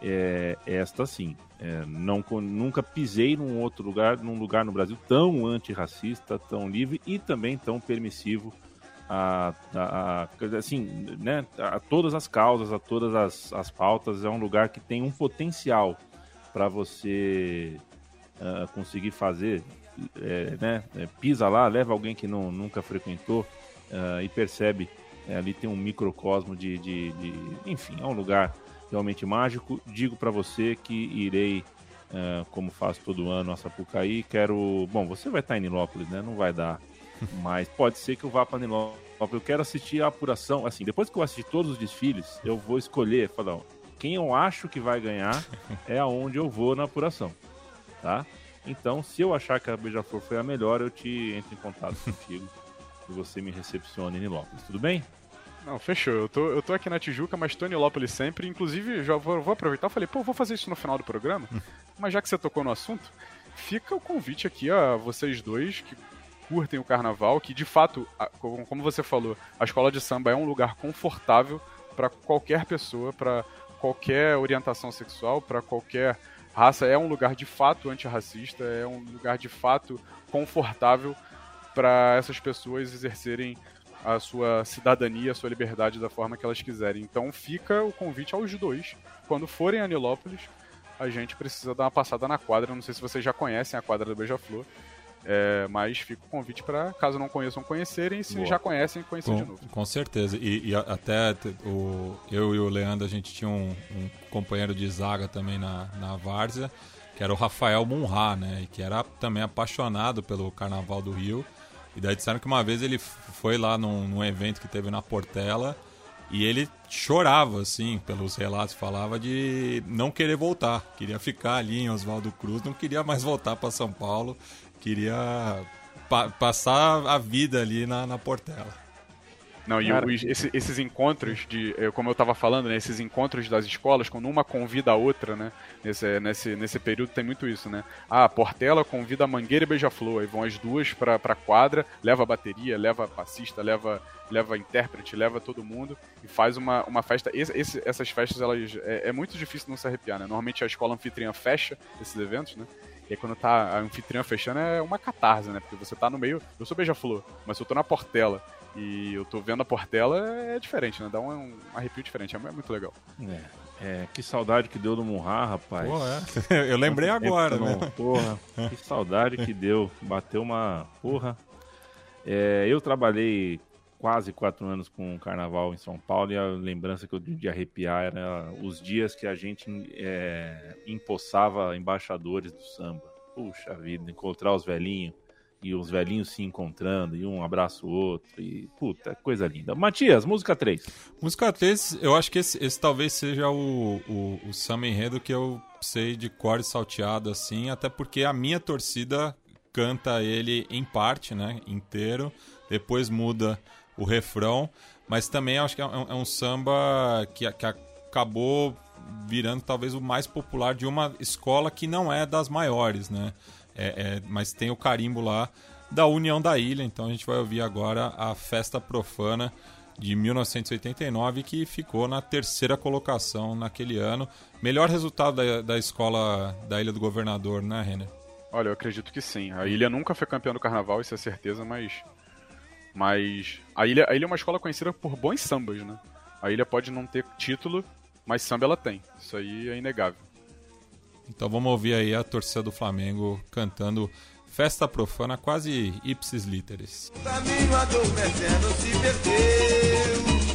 é, esta sim. É, não, nunca pisei num outro lugar, num lugar no Brasil tão antirracista, tão livre e também tão permissivo a, a- a- assim, né, a todas as causas, a todas as, as pautas. É um lugar que tem um potencial para você ah, conseguir fazer, é, né, é, pisa lá, leva alguém que não, nunca frequentou ah, e percebe é, ali tem um microcosmo de, de, de- Enfim, é um lugar realmente mágico. Digo para você que irei, é, como faço todo ano, a Sapucaí. Quero. Bom, você vai estar em Nilópolis, né? Não vai dar. Mas pode ser que eu vá para Nilópolis. Eu quero assistir a apuração. Assim, depois que eu assistir todos os desfiles, eu vou escolher. Falar, quem eu acho que vai ganhar é aonde eu vou na apuração. Tá? Então, se eu achar que a Beija-Flor foi a melhor, eu te entro em contato contigo. E você me recepcione em Nilópolis. Tudo bem? Não, fechou. Eu tô, eu tô aqui na Tijuca, mas tô em Nilópolis sempre. Inclusive, já vou, vou aproveitar. Falei, pô, vou fazer isso no final do programa. mas já que você tocou no assunto, fica o convite aqui a vocês dois que curtem o carnaval, que de fato, como você falou, a escola de samba é um lugar confortável para qualquer pessoa, para qualquer orientação sexual, para qualquer raça. É um lugar de fato antirracista, é um lugar de fato confortável para essas pessoas exercerem a sua cidadania, a sua liberdade da forma que elas quiserem. Então fica o convite aos dois. Quando forem a Nilópolis, a gente precisa dar uma passada na quadra. Não sei se vocês já conhecem a quadra do Beija-Flor. É, mas fica o convite para, caso não conheçam, conhecerem. Se Boa. já conhecem, conhecer de Com, novo. com certeza. E, e até o, eu e o Leandro, a gente tinha um, um companheiro de zaga também na, na Várzea, que era o Rafael Munra, né? E que era também apaixonado pelo Carnaval do Rio. E daí disseram que uma vez ele foi lá num, num evento que teve na Portela e ele chorava, assim, pelos relatos, falava de não querer voltar. Queria ficar ali em Oswaldo Cruz, não queria mais voltar para São Paulo, queria pa passar a vida ali na, na Portela. Não, e os, esse, esses encontros de, como eu estava falando, né, esses encontros das escolas, quando uma convida a outra, né, nesse, nesse, nesse período tem muito isso, né. Ah, Portela convida a Mangueira e Beija-Flor, aí vão as duas pra, pra quadra, leva a bateria, leva passista, leva, leva intérprete, leva todo mundo e faz uma, uma festa. Esse, esse, essas festas, elas, é, é muito difícil não se arrepiar, né. Normalmente a escola anfitriã fecha esses eventos, né, e aí quando tá a anfitriã fechando é uma catarse, né? Porque você tá no meio. Eu sou beija-flor, mas eu tô na Portela e eu tô vendo a Portela, é diferente, né? Dá um, um arrepio diferente, é muito legal. É, é, que saudade que deu do Murra, rapaz. Pô, é. Eu lembrei agora, né? Porra, que saudade que deu. Bateu uma. Porra. É, eu trabalhei quase quatro anos com o carnaval em São Paulo e a lembrança que eu de arrepiar era os dias que a gente é, empossava embaixadores do samba. Puxa vida, encontrar os velhinhos e os velhinhos se encontrando, e um abraça o outro, e puta, coisa linda. Matias, música 3. Música 3, eu acho que esse, esse talvez seja o, o, o samba enredo que eu sei de cor salteado, assim, até porque a minha torcida canta ele em parte, né, inteiro, depois muda o refrão, mas também acho que é um, é um samba que, que acabou virando talvez o mais popular de uma escola que não é das maiores, né? É, é, mas tem o carimbo lá da União da Ilha, então a gente vai ouvir agora a Festa Profana de 1989, que ficou na terceira colocação naquele ano. Melhor resultado da, da escola da Ilha do Governador, né, Renner? Olha, eu acredito que sim. A ilha nunca foi campeã do carnaval, isso é certeza, mas. Mas. A ilha, a ilha é uma escola conhecida por bons sambas, né? A ilha pode não ter título, mas samba ela tem. Isso aí é inegável. Então vamos ouvir aí a torcida do Flamengo cantando Festa Profana, quase ipsis literis. O caminho adormecendo se perdeu.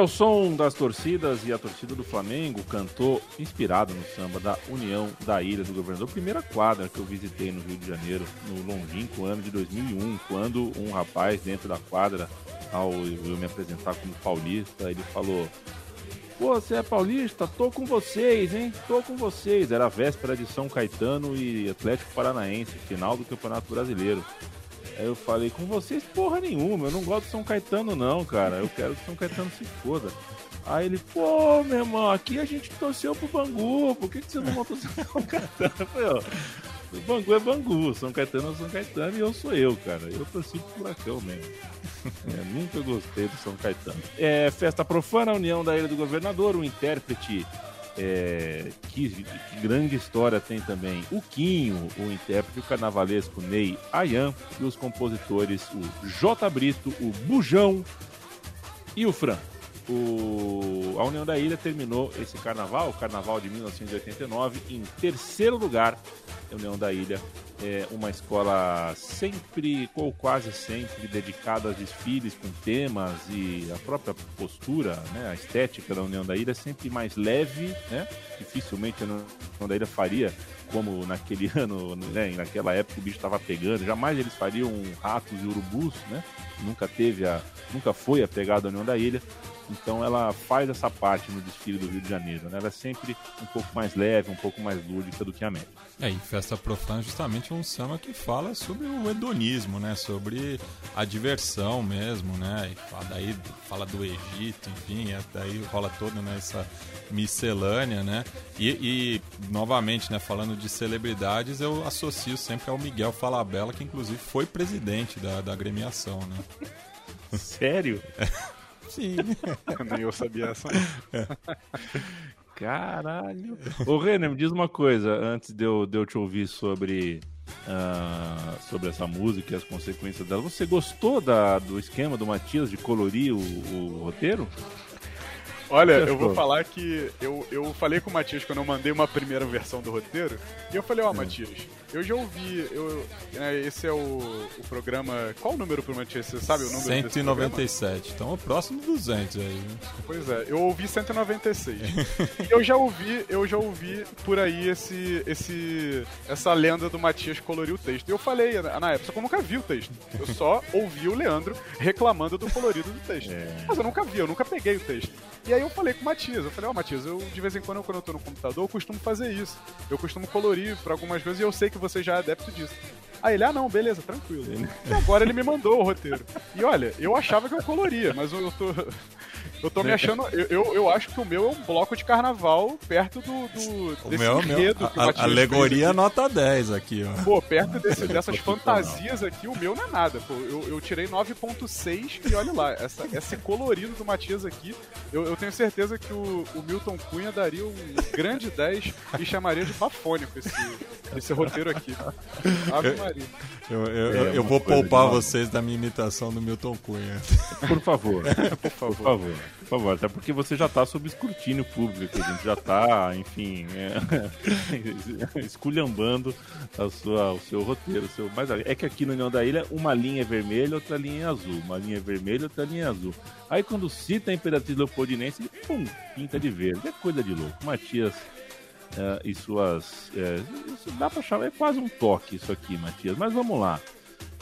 É o som das torcidas e a torcida do Flamengo cantou inspirado no samba da União da Ilha do Governador. Primeira quadra que eu visitei no Rio de Janeiro no longínquo ano de 2001, quando um rapaz dentro da quadra, ao eu me apresentar como paulista, ele falou: Pô, você é paulista? Tô com vocês, hein? Tô com vocês. Era véspera de São Caetano e Atlético Paranaense, final do Campeonato Brasileiro. Aí eu falei, com vocês porra nenhuma, eu não gosto de São Caetano não, cara. Eu quero que São Caetano se foda. Aí ele, pô, meu irmão, aqui a gente torceu pro Bangu, por que, que você não montou São Caetano? Eu falei, ó, o Bangu é Bangu, São Caetano é São Caetano e eu sou eu, cara. Eu torci pro furacão mesmo. É, nunca gostei do São Caetano. É, festa profana, União da Ilha do Governador, o intérprete é, que, que, grande história tem também o Quinho, o intérprete o carnavalesco Ney Ayan e os compositores o J. Brito, o Bujão e o Fran. O, a União da Ilha terminou esse carnaval, o carnaval de 1989, em terceiro lugar. A União da Ilha é uma escola sempre, ou quase sempre, dedicada a desfiles com temas e a própria postura, né, a estética da União da Ilha é sempre mais leve, né? Dificilmente a União da Ilha faria como naquele ano, né, naquela época o bicho estava pegando, jamais eles fariam ratos e urubus, né? Nunca teve a, nunca foi a pegada da União da Ilha. Então ela faz essa parte no desfile do Rio de Janeiro. Né? Ela é sempre um pouco mais leve, um pouco mais lúdica do que a média. É, e Festa Profana justamente é um samba que fala sobre o hedonismo, né? Sobre a diversão mesmo, né? E fala, daí fala do Egito, enfim, é, daí rola toda né, essa miscelânea, né? E, e, novamente, né, falando de celebridades, eu associo sempre ao Miguel Falabella, que inclusive foi presidente da, da agremiação, né? Sério? Sim. Nem eu sabia essa. Caralho. Ô, Renner, me diz uma coisa, antes de eu, de eu te ouvir sobre, uh, sobre essa música e as consequências dela. Você gostou da, do esquema do Matias de colorir o, o roteiro? Olha, eu vou falar que eu, eu falei com o Matias quando eu mandei uma primeira versão do roteiro, e eu falei, ó, oh, Matias, eu já ouvi, eu, né, esse é o, o programa. Qual o número pro Matias? Você sabe o número 197. Então é o próximo 200 aí, né? Pois é, eu ouvi 196. e eu já ouvi, eu já ouvi por aí esse, esse, essa lenda do Matias colorir o texto. E eu falei na época, eu nunca vi o texto. Eu só ouvi o Leandro reclamando do colorido do texto. É. Mas eu nunca vi, eu nunca peguei o texto. E aí eu falei com o Matias, eu falei, ó, oh, Matias, eu de vez em quando, quando eu tô no computador, eu costumo fazer isso. Eu costumo colorir por algumas vezes e eu sei que você já é adepto disso. Aí ele, ah não, beleza, tranquilo. E agora ele me mandou o roteiro. E olha, eu achava que eu coloria, mas eu tô. Eu tô me achando. Eu, eu, eu, acho que o meu é um bloco de carnaval perto do. do o meu, é meu. A, alegoria nota 10 aqui, ó. Pô, perto desse, dessas fantasias aqui, o meu não é nada. Pô, eu, eu tirei 9,6 e olha lá, essa, esse colorido do Matias aqui, eu, eu tenho certeza que o, o Milton Cunha daria um grande 10 e chamaria de bafônico esse, esse roteiro aqui. Maria. Eu, eu, eu, eu vou poupar vocês da minha imitação do Milton Cunha. Por favor. Por favor. Por favor. Por favor. Até porque você já está sob escrutínio público. A gente já está, enfim, é, esculhambando a sua, o seu roteiro. O seu... Mas é que aqui no União da Ilha, uma linha é vermelha, outra linha é azul. Uma linha é vermelha, outra linha é azul. Aí quando cita a Imperatriz Leopoldinense, ele pum, pinta de verde. É coisa de louco. Matias uh, e suas. Uh, isso dá para chamar, é quase um toque isso aqui, Matias. Mas vamos lá.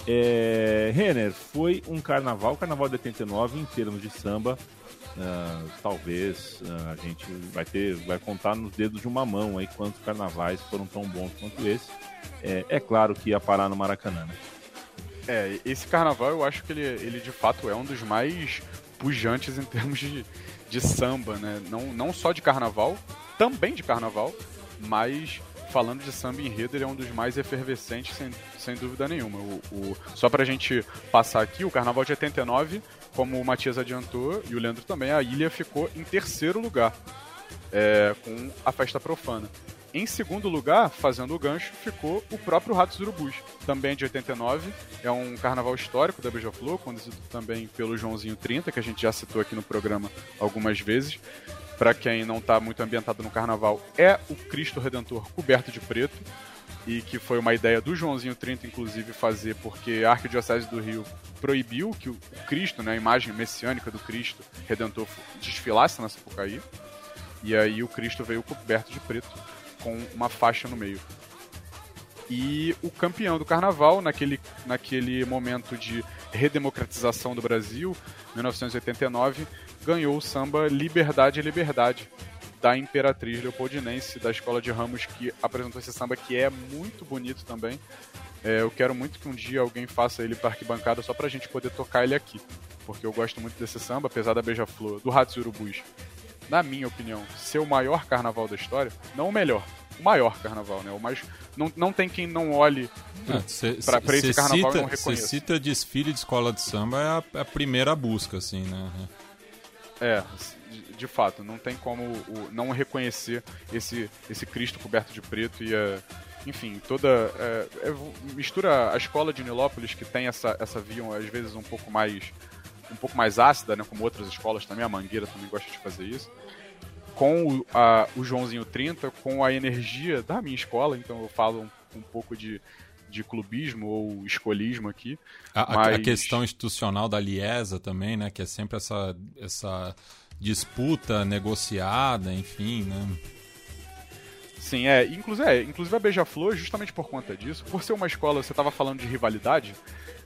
É, Renner, foi um carnaval, carnaval de 89 em termos de samba. Uh, talvez uh, a gente vai ter, vai contar nos dedos de uma mão aí quantos carnavais foram tão bons quanto esse. É, é claro que ia parar no Maracanã, né? É, esse carnaval eu acho que ele, ele de fato é um dos mais pujantes em termos de, de samba, né? Não, não só de carnaval, também de carnaval, mas falando de samba enredo, ele é um dos mais efervescentes, sem, sem dúvida nenhuma. O, o, só pra gente passar aqui, o Carnaval de 89, como o Matias adiantou, e o Leandro também, a ilha ficou em terceiro lugar, é, com a festa profana. Em segundo lugar, fazendo o gancho, ficou o próprio Ratos Urubus, também de 89. É um carnaval histórico da Beija-Flor, conduzido também pelo Joãozinho 30, que a gente já citou aqui no programa algumas vezes para quem não está muito ambientado no carnaval, é o Cristo Redentor coberto de preto. e que foi uma ideia do Joãozinho 30, inclusive, fazer, porque a Arquidiocese do Rio proibiu que o Cristo, né, a imagem messiânica do Cristo Redentor, desfilasse na Sapucaí. E aí o Cristo veio coberto de preto, com uma faixa no meio. E o campeão do carnaval, naquele, naquele momento de redemocratização do Brasil, 1989, ganhou o samba Liberdade e Liberdade, da Imperatriz Leopoldinense, da Escola de Ramos, que apresentou esse samba que é muito bonito também. É, eu quero muito que um dia alguém faça ele para arquibancada só pra gente poder tocar ele aqui. Porque eu gosto muito desse samba, apesar da Beija-Flor, do Ratos Urubus, na minha opinião, ser o maior carnaval da história. Não o melhor, o maior carnaval, né? O mais. Não, não tem quem não olhe É, pra cê esse carnaval cita, e não reconheça. cita desfile de escola de samba é a, a primeira busca, assim, né? É, de, fato, não tem como o- não reconhecer esse, esse Cristo coberto de preto e a. Enfim, toda. é, é, mistura a escola de Nilópolis, que tem essa, essa via, às vezes, um pouco mais. um pouco mais ácida, né? Como outras escolas também, a Mangueira também gosta de fazer isso. Com o, a- o Joãozinho 30, com a energia da minha escola, então eu falo um, um pouco de, de clubismo ou escolismo aqui. A, a- a Mas- questão institucional da Liesa também, né? Que é sempre essa, essa disputa negociada, enfim, né? Sim, é. Inclusive, é, inclusive a Beija-Flor, justamente por conta disso, por ser uma escola, você estava falando de rivalidade,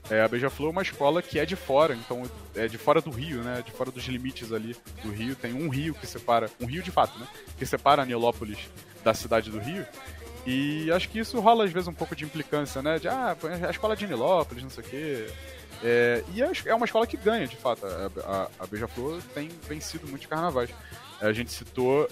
é, a Beija-Flor é uma escola que é de fora, então é de fora do Rio, né? De fora dos limites ali do Rio. Tem um rio que separa, um rio de fato, né? Que separa a Nilópolis da cidade do Rio. E acho que isso rola às vezes um pouco de implicância, né? De, ah, a escola de Nilópolis, não sei o quê. É, e é é uma escola que ganha, de fato. A, a, a Beija-Flor tem vencido muitos carnavais. A gente citou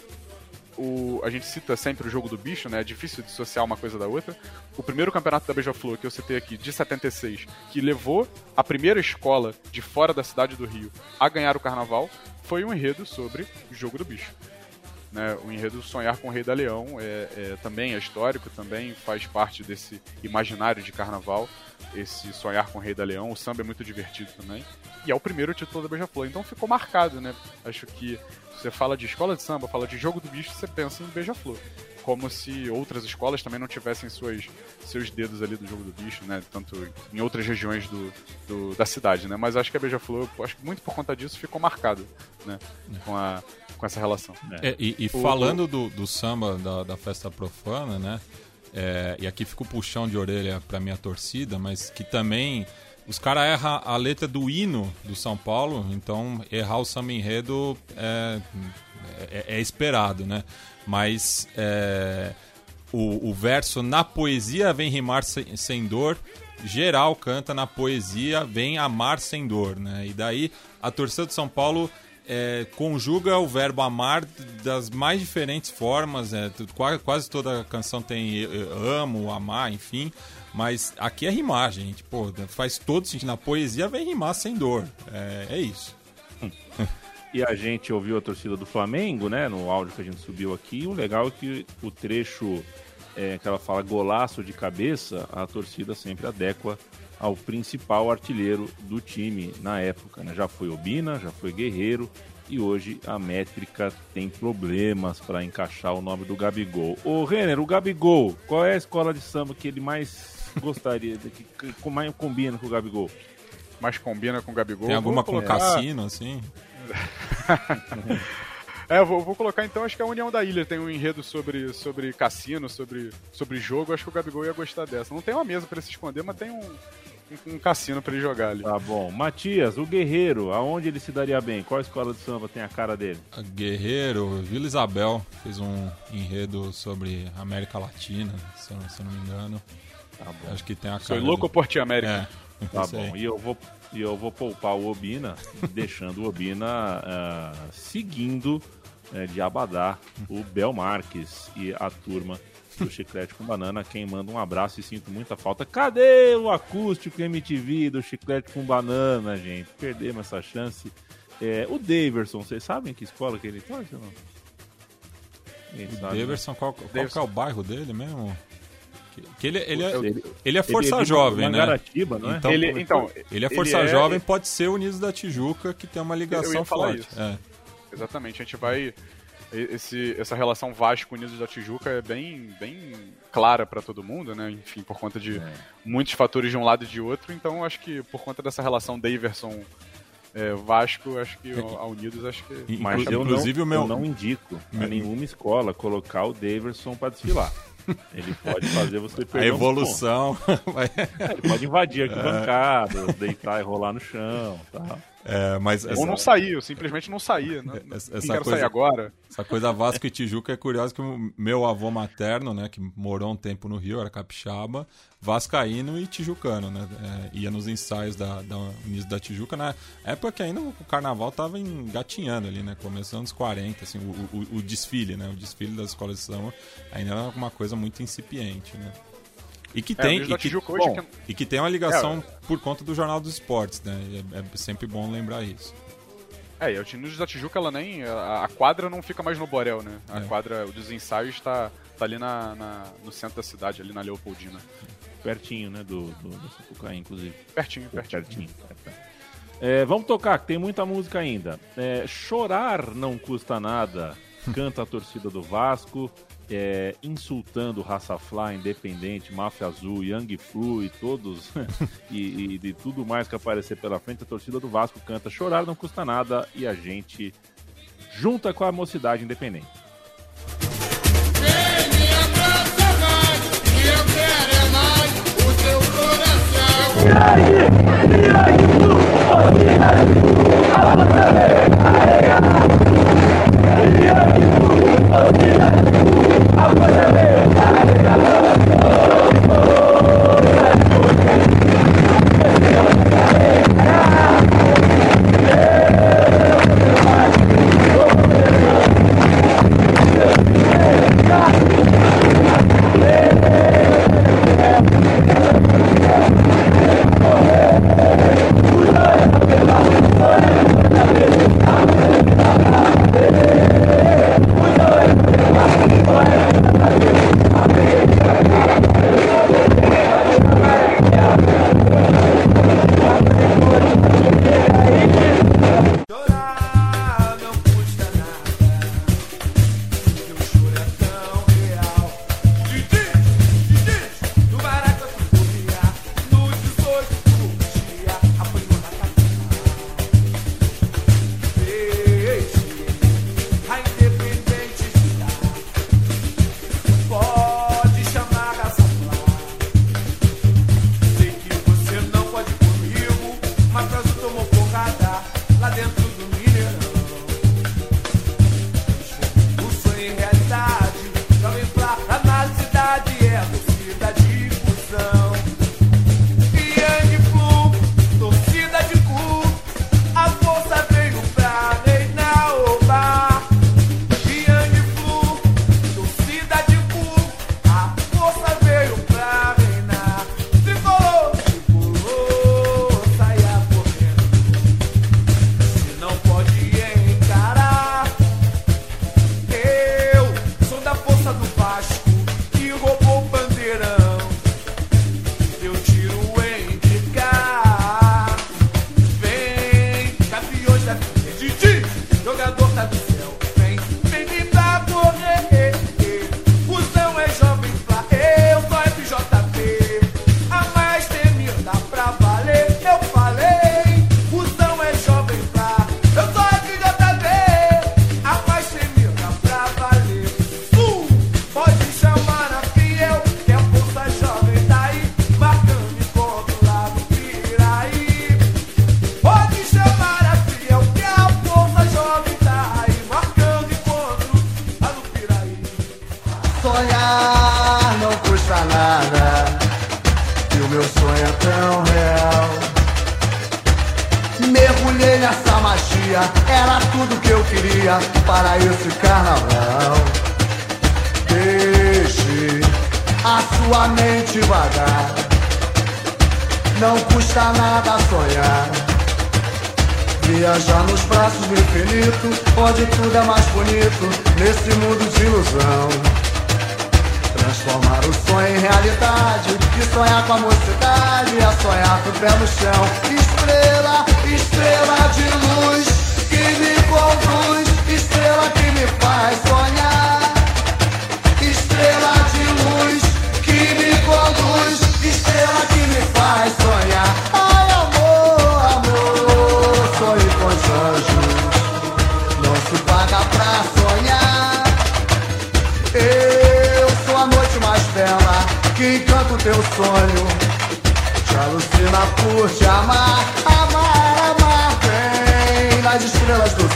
o, a gente cita sempre o jogo do bicho, né? É difícil dissociar uma coisa da outra. O primeiro campeonato da Beija-Flor que eu citei aqui, de 76, que levou a primeira escola de fora da cidade do Rio a ganhar o carnaval, foi um enredo sobre o jogo do bicho. Né, o enredo Sonhar com o Rei da Leão é, é- também é histórico, também faz parte desse imaginário de carnaval, esse Sonhar com o Rei da Leão. O samba é muito divertido também. E é o primeiro título da Beija-Flor, então ficou marcado, né? Acho que você fala de escola de samba, fala de jogo do bicho, você pensa em Beija-Flor. Como se outras escolas também não tivessem suas, seus dedos ali do jogo do bicho, né? Tanto em outras regiões do, do- da cidade, né? Mas acho que a Beija-Flor, acho que muito por conta disso, ficou marcado, né? Com, a, com essa relação. É, e e O- falando do, do samba da, da festa profana, né? é, e aqui fica o puxão de orelha pra minha torcida, mas que também os caras erram a letra do hino do São Paulo, então errar o samba enredo é, é, é esperado, né? Mas é, o, o verso na poesia vem rimar sem, sem dor, geral canta na poesia vem amar sem dor, né? E daí a torcida do São Paulo é, conjuga o verbo amar das mais diferentes formas. É, tu- quase, toda canção tem amo, amar, enfim. Mas aqui é rimar, gente. Pô, faz todo sentido. Na poesia vem rimar sem dor. É, é isso. E a gente ouviu a torcida do Flamengo, né? No áudio que a gente subiu aqui. O legal é que o trecho é, que ela fala golaço de cabeça, a torcida sempre adequa ao principal artilheiro do time na época. Né? Já foi Obina, já foi Guerreiro. E hoje a métrica tem problemas para encaixar o nome do Gabigol. Ô Renner, o Gabigol, qual é a escola de samba que ele mais gostaria, de- que, que mais combina com o Gabigol? Mas combina com o Gabigol. Tem alguma Vou com colocar- cassino, assim? É, eu vou, vou colocar então, acho que a União da Ilha tem um enredo sobre, sobre cassino, sobre, sobre jogo. Acho que o Gabigol ia gostar dessa. Não tem uma mesa pra ele se esconder, mas tem um, um, um cassino pra ele jogar ali. Tá bom. Matias, o Guerreiro, aonde ele se daria bem? Qual escola de samba tem a cara dele? Guerreiro, Vila Isabel fez um enredo sobre América Latina, se eu, não- se eu não me engano. Tá bom. Acho que tem a cara. Sou louco do- por ti, América. É, Tá bom. E eu vou, e eu vou poupar o Obina, deixando o Obina ah, seguindo eh, de Abadá o Bel Marques e a turma do Chiclete com Banana. Quem manda um abraço e sinto muita falta. Cadê o acústico MTV do Chiclete com Banana, gente? Perdemos essa chance. Eh, o Daverson, vocês sabem que escola que ele torce ou não? Quem O sabe, né? Daverson, qual, qual Daverson. que é o bairro dele mesmo? Que, que ele, ele, é, Ele- ele é Força ele é Jovem, né? É? Então, ele, então, Ele é Força é- Jovem, pode ser Unidos da Tijuca, que tem uma ligação forte. isso. É. Exatamente, a gente vai. Esse, essa relação Vasco Unidos da Tijuca é bem, bem clara para todo mundo, né? Enfim, por conta de É. muitos fatores de um lado e de outro. Então, acho que por conta dessa relação Daverson é, Vasco, acho que a Unidos, acho que Mas eu, Inclusive, não, o meu- eu não indico a nenhuma escola colocar o Daverson pra desfilar. Ele pode fazer você A perder uns evolução. pontos. Ele pode invadir aqui bancada, deitar e rolar no chão tal. É, mas Ou essa, não sair, eu simplesmente não saía. Não, não Essa- essa quero coisa- sair agora. essa coisa Vasco e Tijuca é curiosa que o meu avô materno, né, que morou um tempo no Rio, era capixaba, vascaíno e tijucano, né? é, ia nos ensaios da, da Unidos da Tijuca, na época que ainda o carnaval tava engatinhando ali, né? Começando nos 40, assim, o, o- o desfile, né? O desfile das escolas de samba ainda era uma coisa muito incipiente, né? E que É, tem, da e que, bom, que- e que tem uma ligação por conta do Jornal dos Esportes, né? É, é sempre bom lembrar isso. É, e a Unidos da Tijuca, ela nem. A, a quadra não fica mais no Borel, né? A É. quadra dos ensaios tá, tá ali na, na- no centro da cidade, ali na Leopoldina. Pertinho, né, do, do, do Sapucaí, inclusive. Pertinho, pertinho. Pertinho. É, vamos tocar, que tem muita música ainda. É, Chorar não custa nada, canta a torcida do Vasco, é, insultando Raça Fly, Independente, Máfia Azul, Young Flu e todos, e, e de tudo mais que aparecer pela frente, a torcida do Vasco canta Chorar não custa nada e a gente junta com a mocidade independente. Chorar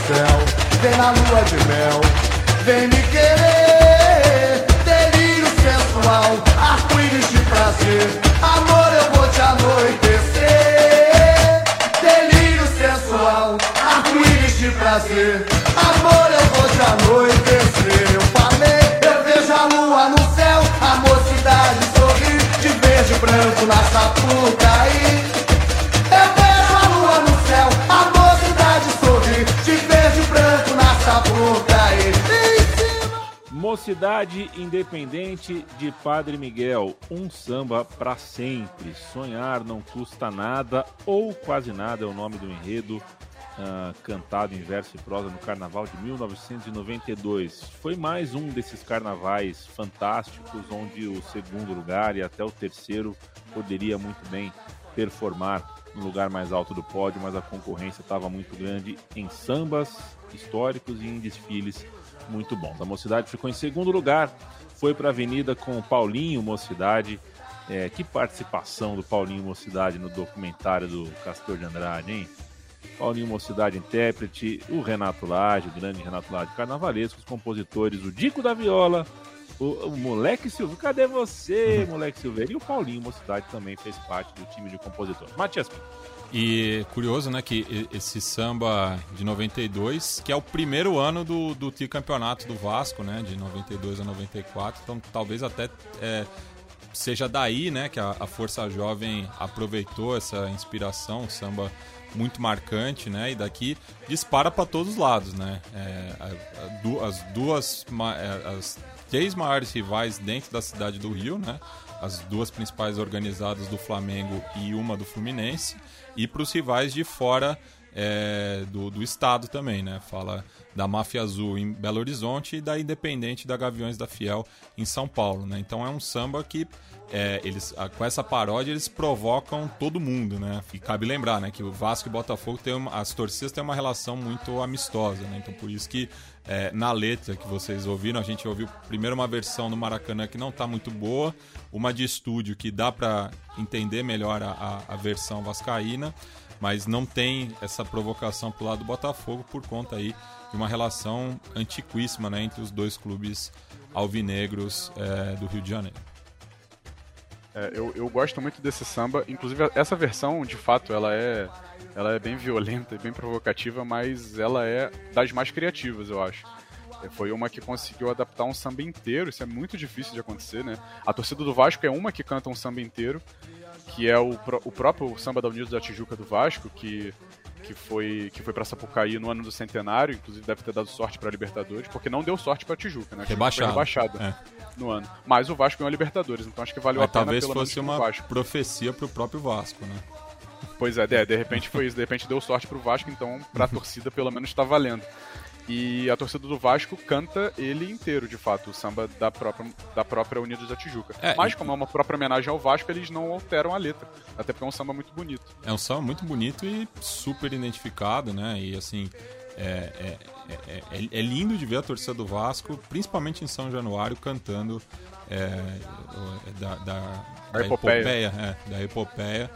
céu, vem na lua de mel, vem me querer. Delírio sensual, arco-íris de prazer. Amor, eu vou te anoitecer. Delírio sensual, arco-íris de prazer. Amor, eu vou te anoitecer. Eu falei, eu vejo a lua no céu, a mocidade sorri de verde e branco na Sapucaí. Mocidade Independente de Padre Miguel, um samba pra sempre. Sonhar não custa nada ou quase nada é o nome do enredo ah, cantado em verso e prosa no Carnaval de 1992. Foi mais um desses carnavais fantásticos onde o segundo lugar e até o terceiro poderia muito bem performar no lugar mais alto do pódio, mas a concorrência estava muito grande em sambas históricos e em desfiles muito bons. A Mocidade ficou em segundo lugar, foi para a Avenida com o Paulinho Mocidade. É, que participação do Paulinho Mocidade no documentário do Castor de Andrade, hein? Paulinho Mocidade intérprete, o Renato Lage, o grande Renato Lage carnavalesco, os compositores, o Dico da Viola, o, o Moleque Silveira, cadê você, Moleque Silveira? E o Paulinho Mocidade também fez parte do time de compositores. Matias Pinto. E curioso, né, que esse samba de 92, que é o primeiro ano do, do tricampeonato do Vasco, né, de 92 a 94, então talvez até é, seja daí, né, que a, a Força Jovem aproveitou essa inspiração, samba muito marcante, né, e daqui dispara para todos os lados, né, é, a- a du- as duas, é, as três maiores rivais dentro da cidade do Rio, né, as duas principais organizadas do Flamengo e uma do Fluminense, e para os rivais de fora é, do, do estado também, né? Fala da Máfia Azul em Belo Horizonte e da Independente da Gaviões da Fiel em São Paulo, né? Então é um samba que é, eles, com essa paródia eles provocam todo mundo, né? E cabe lembrar, né, que o Vasco e Botafogo tem uma, as torcidas têm uma relação muito amistosa, né? Então por isso que é, na letra que vocês ouviram, a gente ouviu primeiro uma versão no Maracanã que não tá muito boa, uma de estúdio que dá para entender melhor a, a, a versão vascaína, mas não tem essa provocação pro lado do Botafogo por conta aí de uma relação antiquíssima né, entre os dois clubes alvinegros é, do Rio de Janeiro. É, eu, eu gosto muito desse samba, inclusive essa versão, de fato, ela é, ela é bem violenta e bem provocativa, mas ela é das mais criativas, eu acho. É, Foi uma que conseguiu adaptar um samba inteiro, isso é muito difícil de acontecer, né? A torcida do Vasco é uma que canta um samba inteiro, que é o, o próprio samba da Unidos da Tijuca do Vasco, que, que foi, que foi para Sapucaí no ano do centenário, inclusive deve ter dado sorte para Libertadores, porque não deu sorte para Tijuca, né? Tijuca Rebaixado. Rebaixada É. no ano. Mas o Vasco ganhou a Libertadores, então acho que valeu Mas a pena talvez fosse uma Vasco. profecia pro próprio Vasco, né? Pois é, de, de repente foi isso, de repente deu sorte pro Vasco, então pra torcida pelo menos tá valendo. E a torcida do Vasco canta ele inteiro, de fato, o samba da própria, da própria Unidos da Tijuca. É, Mas como é uma própria homenagem ao Vasco, eles não alteram a letra. Até porque é um samba muito bonito. É um samba muito bonito e super identificado, né? E assim, é, é, é, é- é lindo de ver a torcida do Vasco, principalmente em São Januário, cantando é, da, da, da epopeia. é, da epopeia.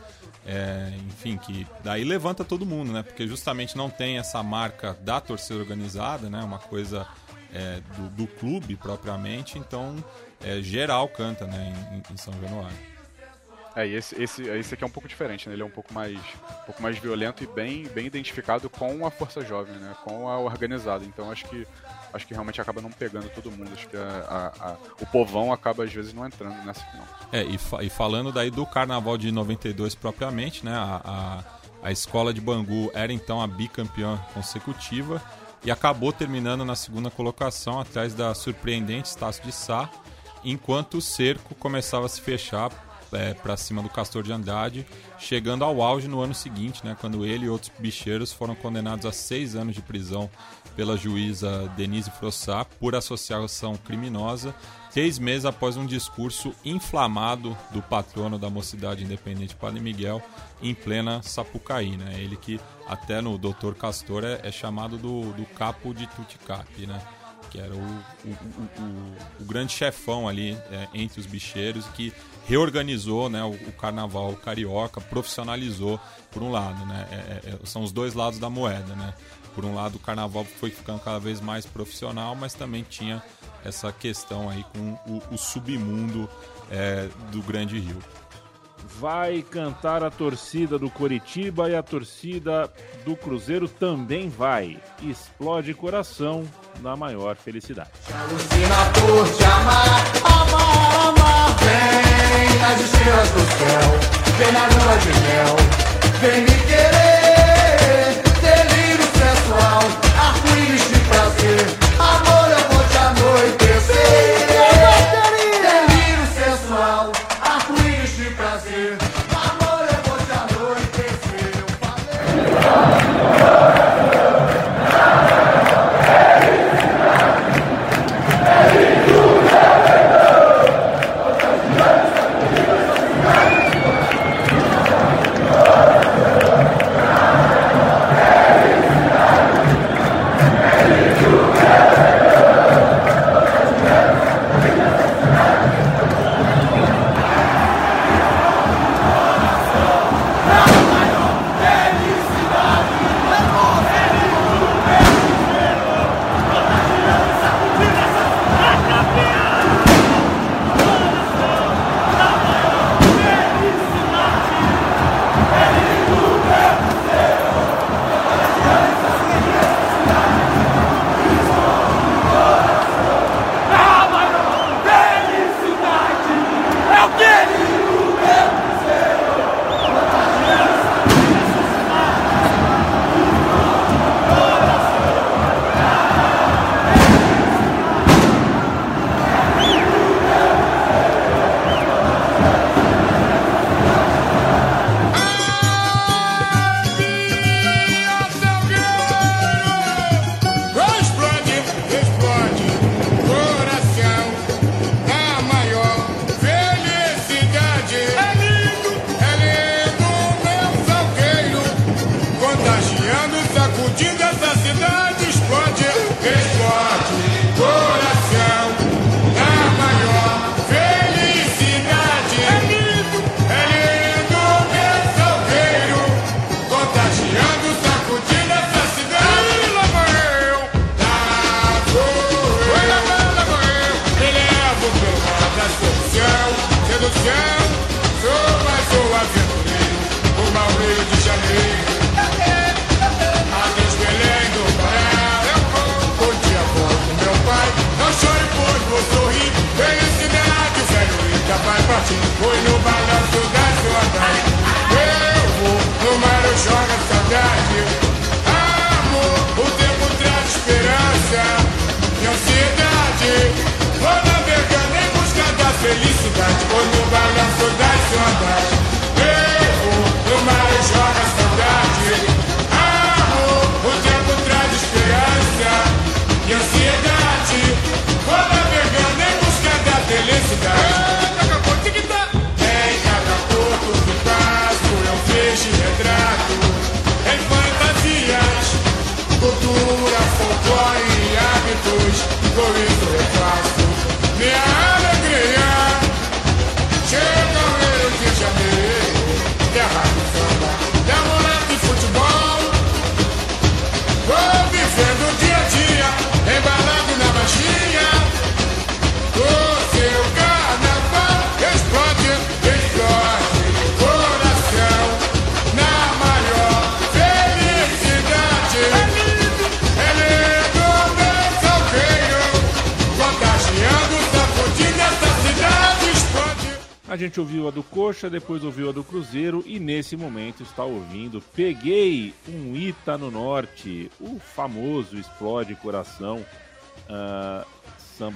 É, enfim, que daí levanta todo mundo, né? Porque justamente não tem essa marca da torcida organizada, né? Uma coisa é, do, do clube propriamente, então é, geral canta, né? Em, em São Januário. É, e esse, esse, esse aqui é um pouco diferente, né? Ele é um pouco mais, um pouco mais violento e bem, bem identificado com a força jovem, né? Com a organizada. Então acho que acho que realmente acaba não pegando todo mundo. Acho que a- a- a- o povão acaba às vezes não entrando nessa final. É, e, fa- e falando daí do carnaval de 92 propriamente, né? A, a, escola de Bangu era então a bicampeã consecutiva e acabou terminando na segunda colocação atrás da surpreendente Estácio de Sá, enquanto o cerco começava a se fechar é, para cima do Castor de Andrade, chegando ao auge no ano seguinte, né, quando ele e outros bicheiros foram condenados a seis anos de prisão pela juíza Denise Frossat por associação criminosa, três meses após um discurso inflamado do patrono da Mocidade Independente, Padre Miguel, em plena Sapucaí. Né? Ele que até no Doutor Castor é, é chamado do, do capo de Tuticap, né? que era o, o, o, o grande chefão ali é, entre os bicheiros que reorganizou né, o, carnaval carioca, profissionalizou por um lado. Né? É, é, é, são os dois lados da moeda. Né? Por um lado, o carnaval foi ficando cada vez mais profissional, mas também tinha essa questão aí com o, submundo é, do Grande Rio vai cantar a torcida do Coritiba e a torcida do Cruzeiro também vai. Explode coração na maior felicidade. Alucina por te amar, amar, amar. Vem nas estrelas do céu, vem na lua de mel, vem me querer. Delírio sensual, arco-íris de prazer, amor eu vou te anoitecer. Delírio sensual, arco-íris de prazer, amor eu vou te anoitecer.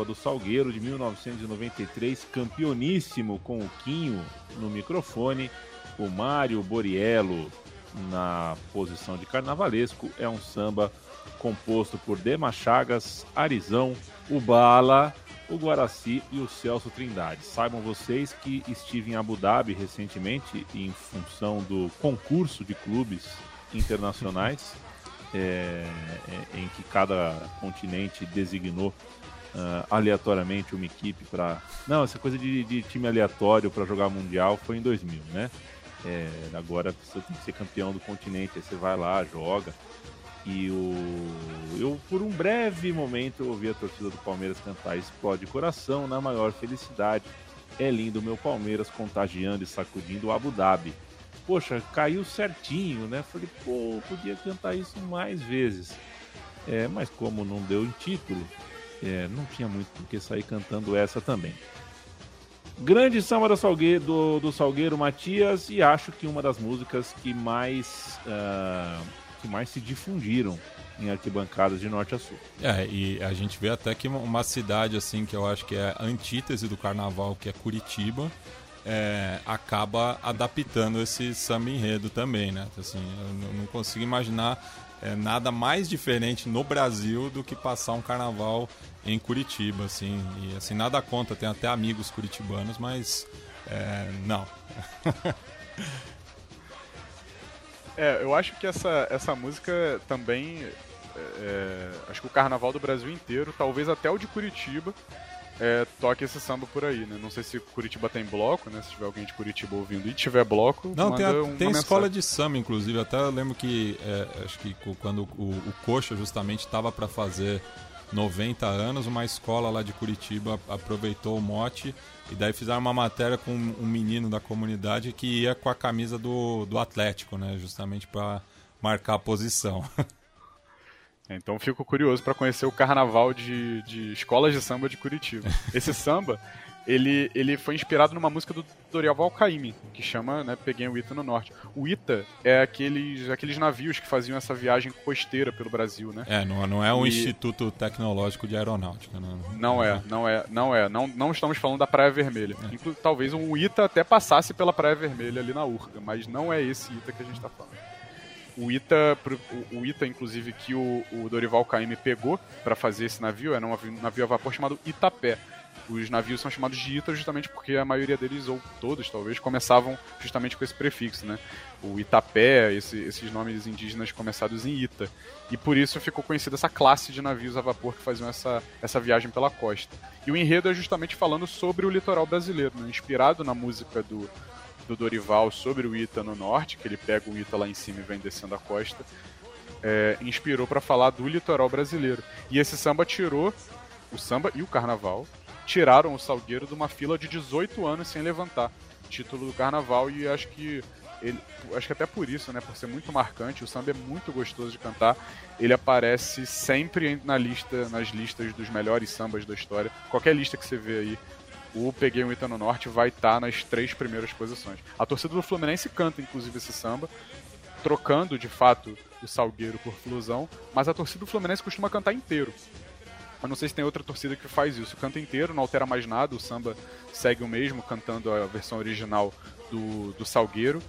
Do Salgueiro de 1993, campeoníssimo com o Quinho no microfone, o Mário Boriello na posição de carnavalesco. É um samba composto por Dema Chagas, Arizão, o Bala, o Guaraci e o Celso Trindade. Saibam vocês que estive em Abu Dhabi recentemente em função do concurso de clubes internacionais, é, em que cada continente designou uh, aleatoriamente uma equipe para. Não, essa coisa de, de time aleatório para jogar Mundial foi em 2000, né? É, agora você tem que ser campeão do continente, aí você vai lá, joga. E o eu por um breve momento ouvi a torcida do Palmeiras cantar Explode Coração na maior felicidade. É lindo meu Palmeiras contagiando e sacudindo o Abu Dhabi. Poxa, caiu certinho, né? Falei, pô, podia cantar isso mais vezes. É, mas como não deu em título, é, não tinha muito por que sair cantando essa também. Grande samba do Salgueiro, do, do Salgueiro Matias e acho que uma das músicas que mais uh, que mais se difundiram em arquibancadas de norte a sul. É, e a gente vê até que uma cidade assim que eu acho que é a antítese do carnaval, que é Curitiba, é, acaba adaptando esse samba enredo também, né? Assim, eu não consigo imaginar é, nada mais diferente no Brasil do que passar um carnaval em Curitiba, assim. E assim, nada contra, tem até amigos curitibanos, mas é, não. É, eu acho que essa, essa música também. É, acho que o carnaval do Brasil inteiro, talvez até o de Curitiba, é, toque esse samba por aí, né? Não sei se Curitiba tem bloco, né? Se tiver alguém de Curitiba ouvindo e tiver bloco, não tem, a, tem escola de samba, inclusive. Até eu lembro que é, acho que quando o, o Coxa justamente estava para fazer 90 anos, uma escola lá de Curitiba aproveitou o mote e daí fizeram uma matéria com um menino da comunidade que ia com a camisa do, do Atlético, né? Justamente para marcar a posição. Então fico curioso para conhecer o carnaval de, de escolas de samba de Curitiba. Esse samba, ele, ele foi inspirado numa música do Dorival Caymmi, que chama né, Peguei o Ita no Norte. O Ita é aqueles, aqueles navios que faziam essa viagem costeira pelo Brasil, né? É, não, não é um E- instituto tecnológico de aeronáutica. Não, Não é, não é, não é. Não, não estamos falando da Praia Vermelha. É. Inclu- talvez um Ita até passasse pela Praia Vermelha ali na Urca, mas não é esse Ita que a gente está falando. O Ita, o, Ita inclusive, que o, o Dorival Caymmi pegou para fazer esse navio, era um navio, navio a vapor chamado Itapé. Os navios são chamados de Ita justamente porque a maioria deles, ou todos talvez, começavam justamente com esse prefixo, né? O Itapé, esse- esses nomes indígenas começados em Ita. E por isso ficou conhecida essa classe de navios a vapor que faziam essa, essa viagem pela costa. E o enredo é justamente falando sobre o litoral brasileiro, né? inspirado na música do, do Dorival sobre o Ita no norte, que ele pega o Ita lá em cima e vem descendo a costa. é, inspirou para falar do litoral brasileiro. E esse samba tirou o samba e o carnaval tiraram o Salgueiro de uma fila de 18 anos sem levantar título do carnaval e acho que ele, acho que até por isso, né, por ser muito marcante, o samba é muito gostoso de cantar. Ele aparece sempre na lista, nas listas dos melhores sambas da história. Qualquer lista que você vê aí, o Peguei um Ita no Norte vai estar nas três primeiras posições. A torcida do Fluminense canta inclusive esse samba, trocando de fato o Salgueiro por Flusão, mas a torcida do Fluminense costuma cantar inteiro. Eu não sei se tem outra torcida que faz isso. Canta inteiro, não altera mais nada. O samba segue o mesmo, cantando a versão original do, do Salgueiro.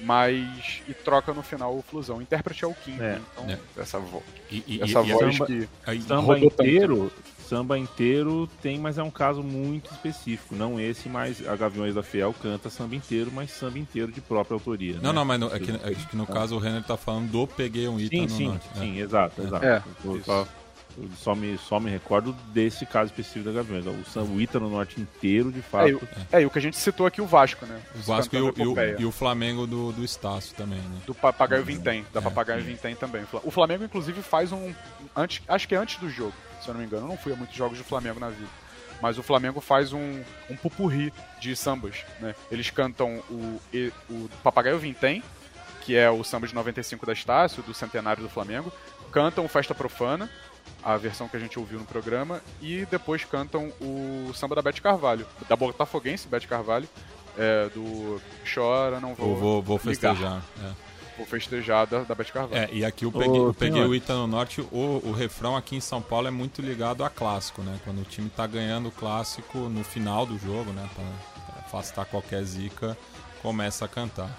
Mas. E troca no final o Flusão. O intérprete é o Kim, É, né? Então, é. essa, vo E, e- essa e- voz samba- que. Samba rodou tanto. Samba inteiro tem, mas é um caso muito específico. Não esse, mas a Gaviões da Fiel canta samba inteiro, mas samba inteiro de própria autoria. Não, né? não, mas no, é que, é que no caso o Renner tá falando do Peguei um Ita Sim, no sim, norte. né? sim, exato, exato. É, Eu só, eu só me, só me recordo desse caso específico da Gaviões. O samba o Ita no norte inteiro, de É, fato. e o- é, e o que a gente citou aqui, o Vasco, né? O Vasco e o, e o- e o Flamengo do, do Estácio também, né? Do Papagaio Vintém, da É, Papagaio sim. Vintém também. O Flamengo, inclusive, faz um. Antes, acho que é antes do jogo, se eu não me engano. Eu não fui a muitos jogos do Flamengo na vida. Mas o Flamengo faz um, um pupurri de sambas. Né? Eles cantam o, o Papagaio Vintém, que é o samba de 95 da Estácio, do centenário do Flamengo. Cantam o Festa Profana, a versão que a gente ouviu no programa. E depois cantam o samba da Bete Carvalho, da Botafoguense Bete Carvalho. é, do Chora, não vou. Vou, vou, vou festejar. é. Por festejar da, da Beth Carvalho. É, e aqui eu peguei, eu peguei o Ita no Norte, o, o refrão aqui em São Paulo é muito ligado a clássico, né? Quando o time tá ganhando o clássico no final do jogo, né? Pra, afastar qualquer zica, começa a cantar.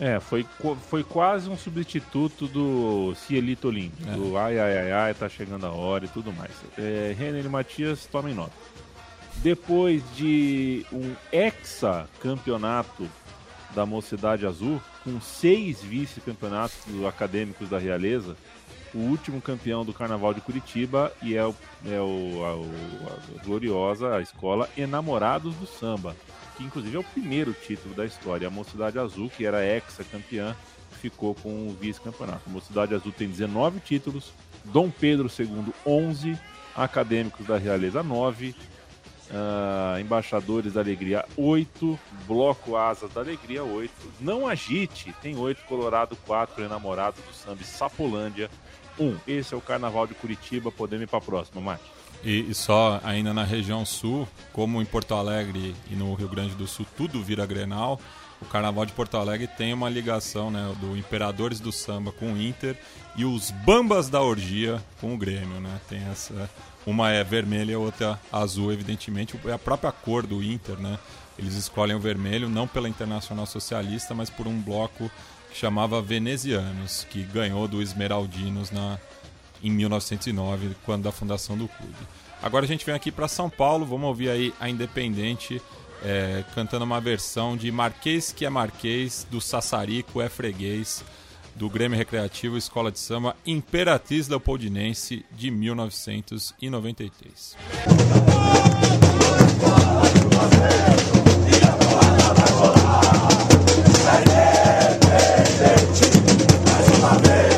É, foi, foi quase um substituto do Cielito Lim, É. do ai, ai, ai, ai, tá chegando a hora e tudo mais. É, Renner e Matias, tomem nota. Depois de um hexa-campeonato da Mocidade Azul, com seis vice-campeonatos acadêmicos da Realeza, o último campeão do Carnaval de Curitiba e é, o, é o, a, o- a gloriosa a escola Enamorados do Samba, que inclusive é o primeiro título da história. A Mocidade Azul, que era ex-campeã, ficou com o vice-campeonato. A Mocidade Azul tem 19 títulos, Dom Pedro II, 11, Acadêmicos da Realeza, 9, ah, Embaixadores da Alegria, 8, Bloco Asas da Alegria, 8, Não Agite, tem 8, Colorado, 4, Enamorado do Samba Sapolândia, 1. Esse é o Carnaval de Curitiba, podemos ir para a próxima, Mate. E, e só ainda na região sul, como em Porto Alegre e no Rio Grande do Sul tudo vira Grenal, o Carnaval de Porto Alegre tem uma ligação né, do Imperadores do Samba com o Inter e os Bambas da Orgia com o Grêmio. Né? Tem essa, uma é vermelha e a outra azul, evidentemente. É a própria cor do Inter, né? Eles escolhem o vermelho não pela Internacional Socialista, mas por um bloco que chamava Venezianos, que ganhou do Esmeraldinos na, em 1909, quando da fundação do clube. Agora a gente vem aqui para São Paulo, vamos ouvir aí a Independente é, cantando uma versão de Marquês que é Marquês, do Sassarico é Freguês, do Grêmio Recreativo Escola de Samba Imperatriz Leopoldinense de 1993. Imperatriz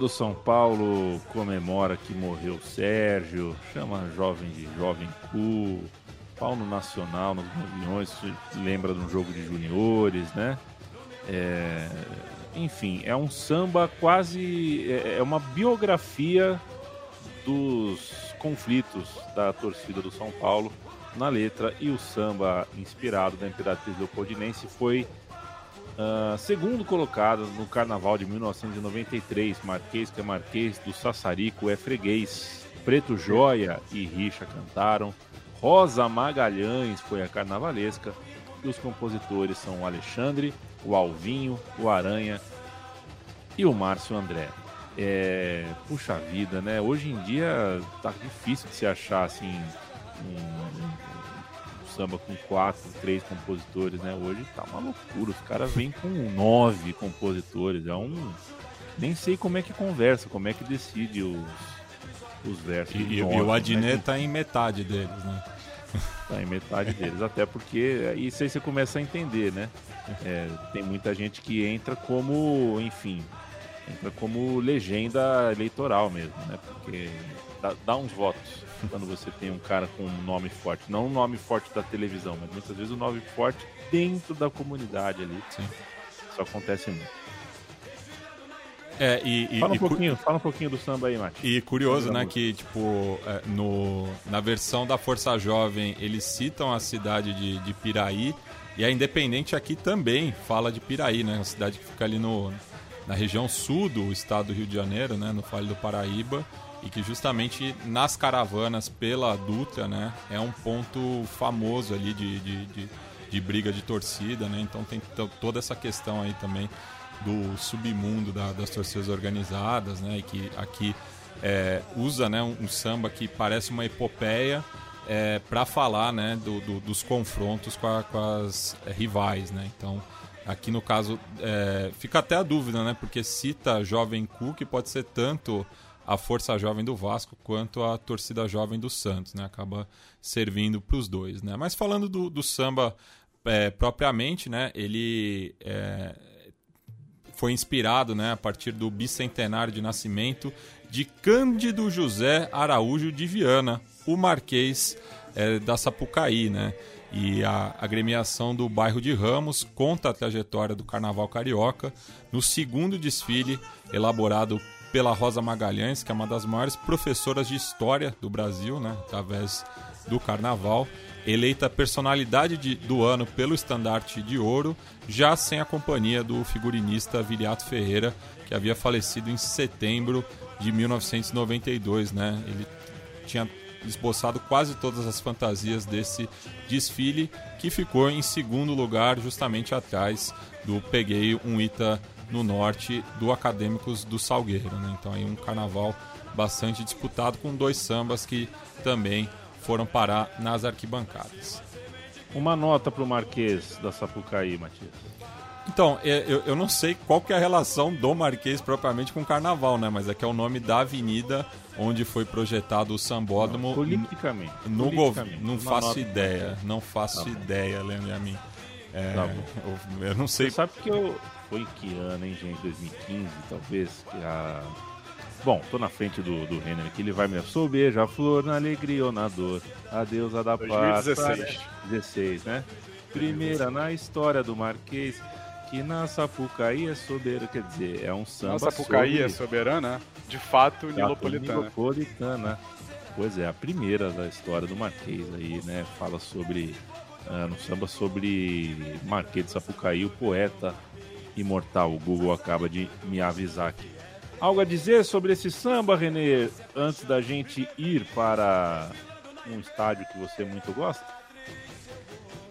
do São Paulo comemora que morreu Sérgio, chama jovem de jovem cu, pau no Nacional, nos Gaviões, lembra de um jogo de juniores, né? É, enfim, é um samba quase. É, é uma biografia dos conflitos da torcida do São Paulo na letra e o samba inspirado da Imperatriz Leopoldinense foi ah, segundo colocado no Carnaval de 1993, Marquês que é Marquês do Sassarico é freguês. Preto Joia e Richa cantaram. Rosa Magalhães foi a carnavalesca. E os compositores são o Alexandre, o Alvinho, o Aranha e o Márcio André. É, puxa vida, né? Hoje em dia tá difícil de se achar assim um, samba com quatro, três compositores, né? Hoje tá uma loucura. Os caras vêm com nove compositores. É um. Nem sei como é que conversa, como é que decide os, os versos. E, e- Nove, e o é Adnet que tá em metade deles, né? Tá em metade deles, até porque isso aí você começa a entender, né? É, tem muita gente que entra como, enfim, entra como legenda eleitoral mesmo, né? Porque dá, dá uns votos quando você tem um cara com um nome forte. Não um nome forte da televisão, mas muitas vezes um nome forte dentro da comunidade ali. Sim. Isso acontece muito. É, e, e- Fala um e cu- pouquinho, fala um pouquinho do samba aí, Mati. E curioso, né, que tipo, é, no, na versão da Força Jovem eles citam a cidade de, de Piraí e a Independente aqui também fala de Piraí, né, uma cidade que fica ali no, na região sul do estado do Rio de Janeiro, né, no Vale do Paraíba e que justamente nas caravanas pela Dutra, né, é um ponto famoso ali de, de, de, de briga de torcida, né, então tem to- toda essa questão aí também do submundo da- das torcidas organizadas, né? E que aqui é, usa né, um, um samba que parece uma epopeia é, para falar né, do- do- dos confrontos com, a- com as é, rivais, né? Então aqui no caso é, fica até a dúvida, né? Porque cita Jovem que pode ser tanto a força jovem do Vasco quanto a torcida jovem do Santos, né? Acaba servindo para os dois, né? Mas falando do, do samba é, propriamente, né? Ele é, foi inspirado né, a partir do bicentenário de nascimento de Cândido José Araújo de Viana, o Marquês eh, da Sapucaí. Né? E a agremiação do bairro de Ramos conta a trajetória do Carnaval Carioca no segundo desfile elaborado pela Rosa Magalhães, que é uma das maiores professoras de história do Brasil, né, através do Carnaval, eleita personalidade de- do ano pelo estandarte de ouro, já sem a companhia do figurinista Viriato Ferreira, que havia falecido em setembro de 1992. Né? Ele tinha esboçado quase todas as fantasias desse desfile, que ficou em segundo lugar, justamente atrás do Peguei um Ita no norte do Acadêmicos do Salgueiro. Né? Então aí um carnaval bastante disputado com dois sambas que também foram parar nas arquibancadas. Uma nota pro Marquês da Sapucaí, Matias. Então, é, eu, eu não sei qual que é a relação do Marquês propriamente com o carnaval, né? Mas é que é o nome da avenida onde foi projetado o sambódromo. Politicamente. No politicamente. governo. Não Uma faço nota- ideia. Não faço Tá ideia, Leandro e a mim. É, Tá eu, eu não sei. Você sabe que eu. Foi em que ano, hein, gente? 2015, talvez? Que a. Bom, tô na frente do, do Renner aqui, ele vai me. Sou beija flor na alegria ou na dor. A deusa da paz. 2016. 16, né? Primeira na história do Marquês, que na Sapucaí é soberano. Quer dizer, é um samba. Nossa Pucaí é sobre- soberana, de fato, nilopolitana. Nilopolitana. Pois é, a primeira da história do Marquês aí, né? Fala sobre. ah, no samba sobre Marquês de Sapucaí, o poeta imortal. O Google acaba de me avisar aqui. Algo a dizer sobre esse samba, Renê, antes da gente ir para um estádio que você muito gosta?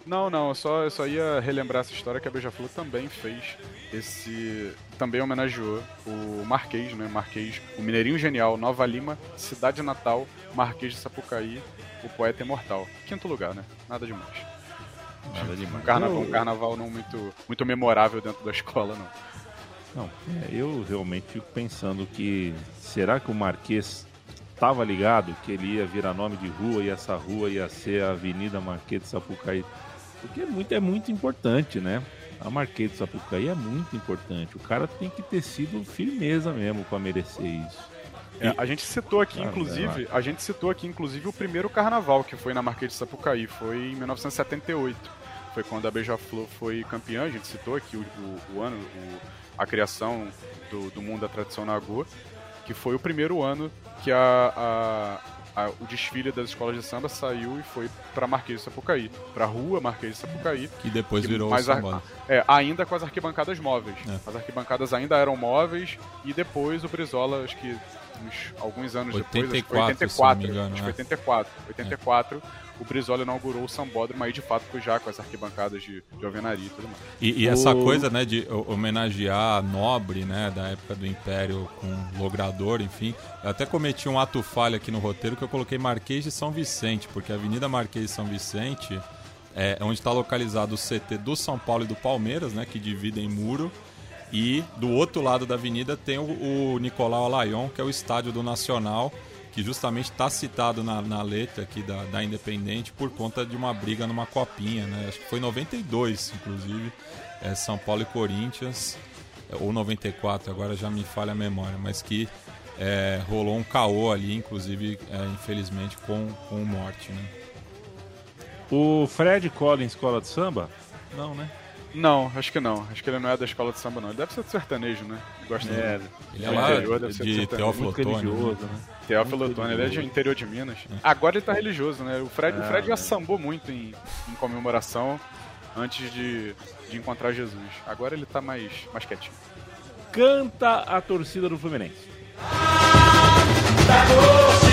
Não, não, eu só, eu só ia relembrar essa história que a Beija-Flor também fez esse. Também homenageou o Marquês, né? Marquês, o Mineirinho Genial, Nova Lima, Cidade Natal, Marquês de Sapucaí, o poeta imortal. Quinto lugar, né? Nada demais. Nada Um demais. carnaval, Eu- um carnaval não muito, muito memorável dentro da escola, não. Não, é, eu realmente fico pensando que será que o Marquês estava ligado que ele ia virar nome de rua e essa rua ia ser a Avenida Marquês de Sapucaí? Porque é muito, é muito importante, né? A Marquês de Sapucaí é muito importante. O cara tem que ter sido firmeza mesmo para merecer isso. É, a gente citou aqui, inclusive, a gente citou aqui, inclusive, o primeiro carnaval que foi na Marquês de Sapucaí, foi em 1978. Foi quando a Beija-Flor foi campeã, a gente citou aqui o, o- o ano, o- a criação do, do mundo da tradição Nagô, que foi o primeiro ano que a, a- a- o desfile das escolas de samba saiu e foi pra Marquês de Sapucaí, pra rua Marquês de Sapucaí, Que depois Que virou o mais ar- sambódromo. é, ainda com as arquibancadas móveis. É. As arquibancadas ainda eram móveis e depois o Brizola, acho que uns, alguns anos depois, acho que foi 84, se não me 84, engano, acho que é. 84, 84, o Brizola inaugurou o sambódromo aí de fato foi já com as arquibancadas de, de alvenaria e tudo mais. E, e essa O- coisa, né, de ho- homenagear nobre, né, da época do Império com logrador, enfim. Eu até cometi um ato falha aqui no roteiro que eu coloquei Marquês de São Vicente, porque a Avenida Marquês de São Vicente é onde está localizado o CT do São Paulo e do Palmeiras, né, que dividem muro. E do outro lado da avenida tem o, o Nicolau Alayon, que é o estádio do Nacional, que justamente está citado na, na letra aqui da, da Independente por conta de uma briga numa copinha, né? Acho que foi em 92, inclusive, é, São Paulo e Corinthians, é, ou 94, agora já me falha a memória, mas que é, rolou um caô ali, inclusive, é, infelizmente, com, com morte, né? O Fred cola em escola de samba? Não, né? Não, acho que não. Acho que ele não é da escola de samba, não. Ele deve ser do sertanejo, né? Gosta é, de... Ele é lá interior, de, de Teófilo Otônio. Né? né? Teófilo Otônio, ele é de interior de Minas. É. Agora ele tá religioso, né? O Fred, é, o Fred já ah. sambou muito em, em comemoração antes de, de encontrar Jesus. Agora ele tá mais, mais quietinho. Canta a torcida do Fluminense. Da doce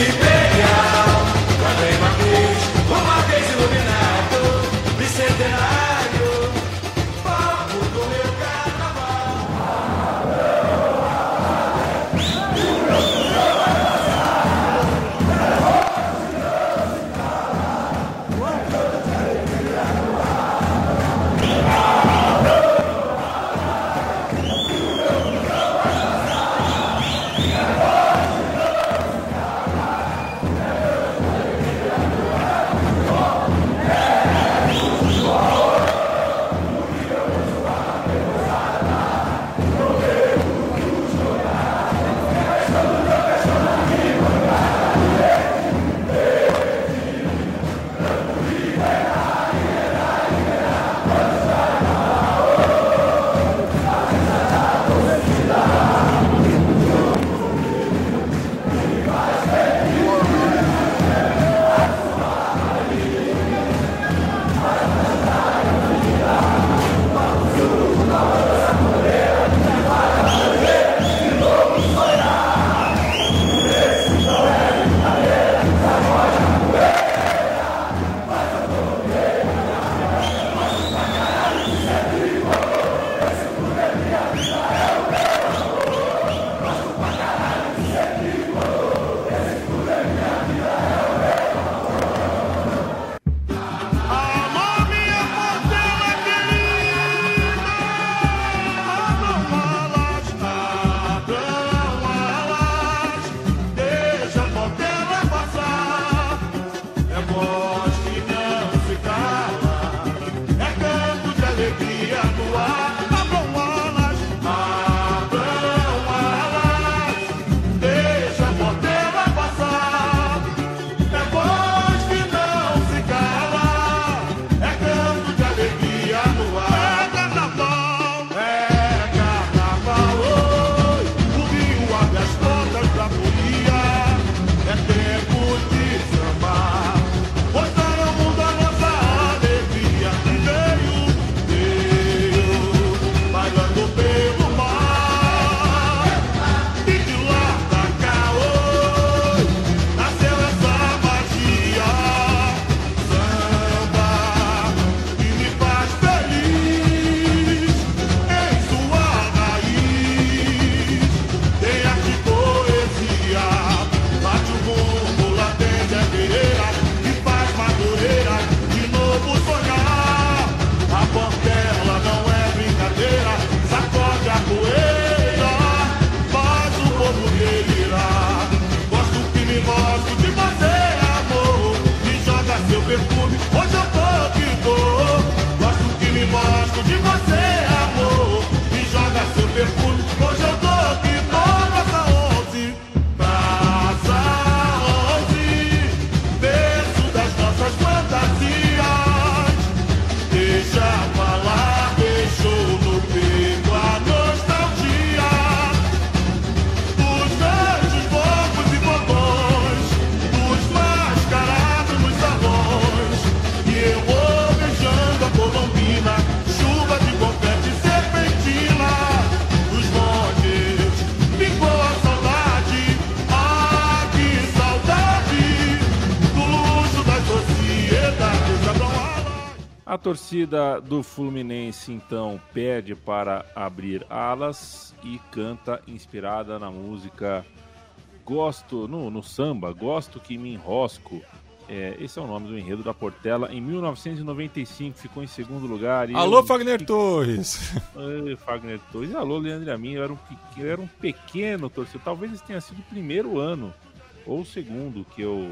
imperial, quando em uma cruz, uma vez iluminado, bicentenário. Torcida do Fluminense então pede para abrir alas e canta inspirada na música Gosto, no, no samba, Gosto que me enrosco. É, esse é o nome do enredo da Portela. Em 1995 ficou em segundo lugar. Alô, eu- Fagner Torres! Ai, Fagner Torres. Alô, Leandro Amin. Eu era um pequeno, eu era um pequeno torcedor. Talvez esse tenha sido o primeiro ano ou o segundo que eu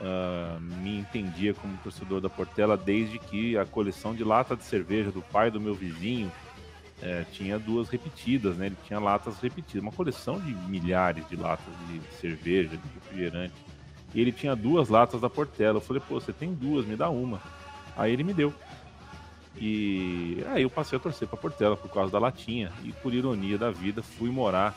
ah, me entendia como torcedor da Portela, desde que a coleção de lata de cerveja do pai do meu vizinho eh, tinha duas repetidas, né? Ele tinha latas repetidas, uma coleção de milhares de latas de cerveja, de refrigerante. E ele tinha duas latas da Portela. Eu falei, pô, você tem duas, me dá uma. Aí ele me deu. E aí eu passei a torcer pra Portela por causa da latinha. E por ironia da vida, fui morar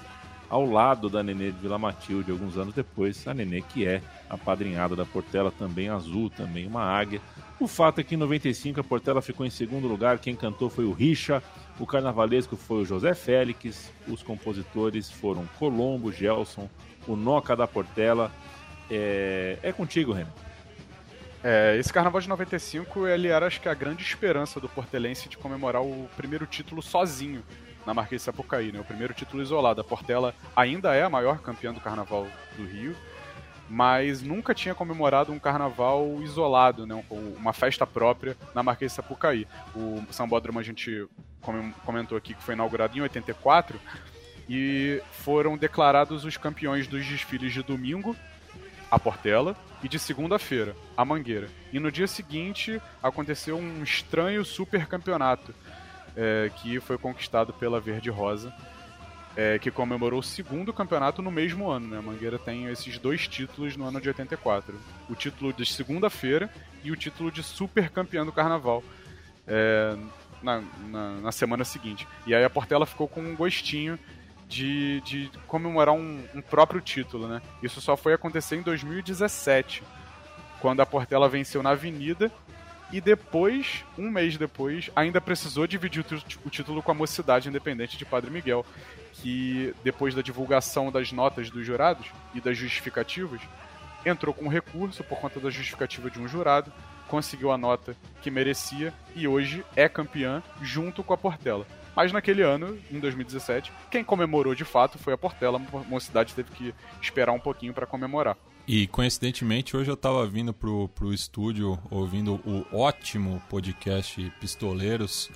ao lado da Nenê de Vila Matilde, alguns anos depois. A Nenê, que é a padrinhada da Portela, também azul, também uma águia. O fato é que em 95 a Portela ficou em segundo lugar. Quem cantou foi o Richa. O carnavalesco foi o José Félix. Os compositores foram Colombo, Gelson, o Noca da Portela. É, é contigo, Renan. É, esse carnaval de 95, ele era, acho que, a grande esperança do portelense de comemorar o primeiro título sozinho na Marquês de Sapucaí, né? O primeiro título isolado. A Portela ainda é a maior campeã do carnaval do Rio, mas nunca tinha comemorado um carnaval isolado, né? Um- Uma festa própria na Marquês de Sapucaí. O Sambódromo a gente comentou aqui que foi inaugurado em 84 e foram declarados os campeões dos desfiles de domingo, a Portela, e de segunda-feira, a Mangueira. E no dia seguinte aconteceu um estranho super campeonato é, que foi conquistado pela Verde Rosa, é, que comemorou o segundo campeonato no mesmo ano. Né? A Mangueira tem esses dois títulos no ano de 84: o título de segunda-feira e o título de super campeão do carnaval. é, na, na, na semana seguinte. E aí a Portela ficou com um gostinho de, de comemorar um, um próprio título, né? Isso só foi acontecer em 2017, quando a Portela venceu na Avenida e depois, um mês depois, ainda precisou dividir o, tu- o título com a Mocidade Independente de Padre Miguel, que depois da divulgação das notas dos jurados e das justificativas, entrou com recurso por conta da justificativa de um jurado, conseguiu a nota que merecia e hoje é campeã junto com a Portela. Mas naquele ano, em 2017, quem comemorou de fato foi a Portela, a Mocidade teve que esperar um pouquinho para comemorar. E coincidentemente, hoje eu tava vindo pro, pro estúdio ouvindo o ótimo podcast Pistoleiros,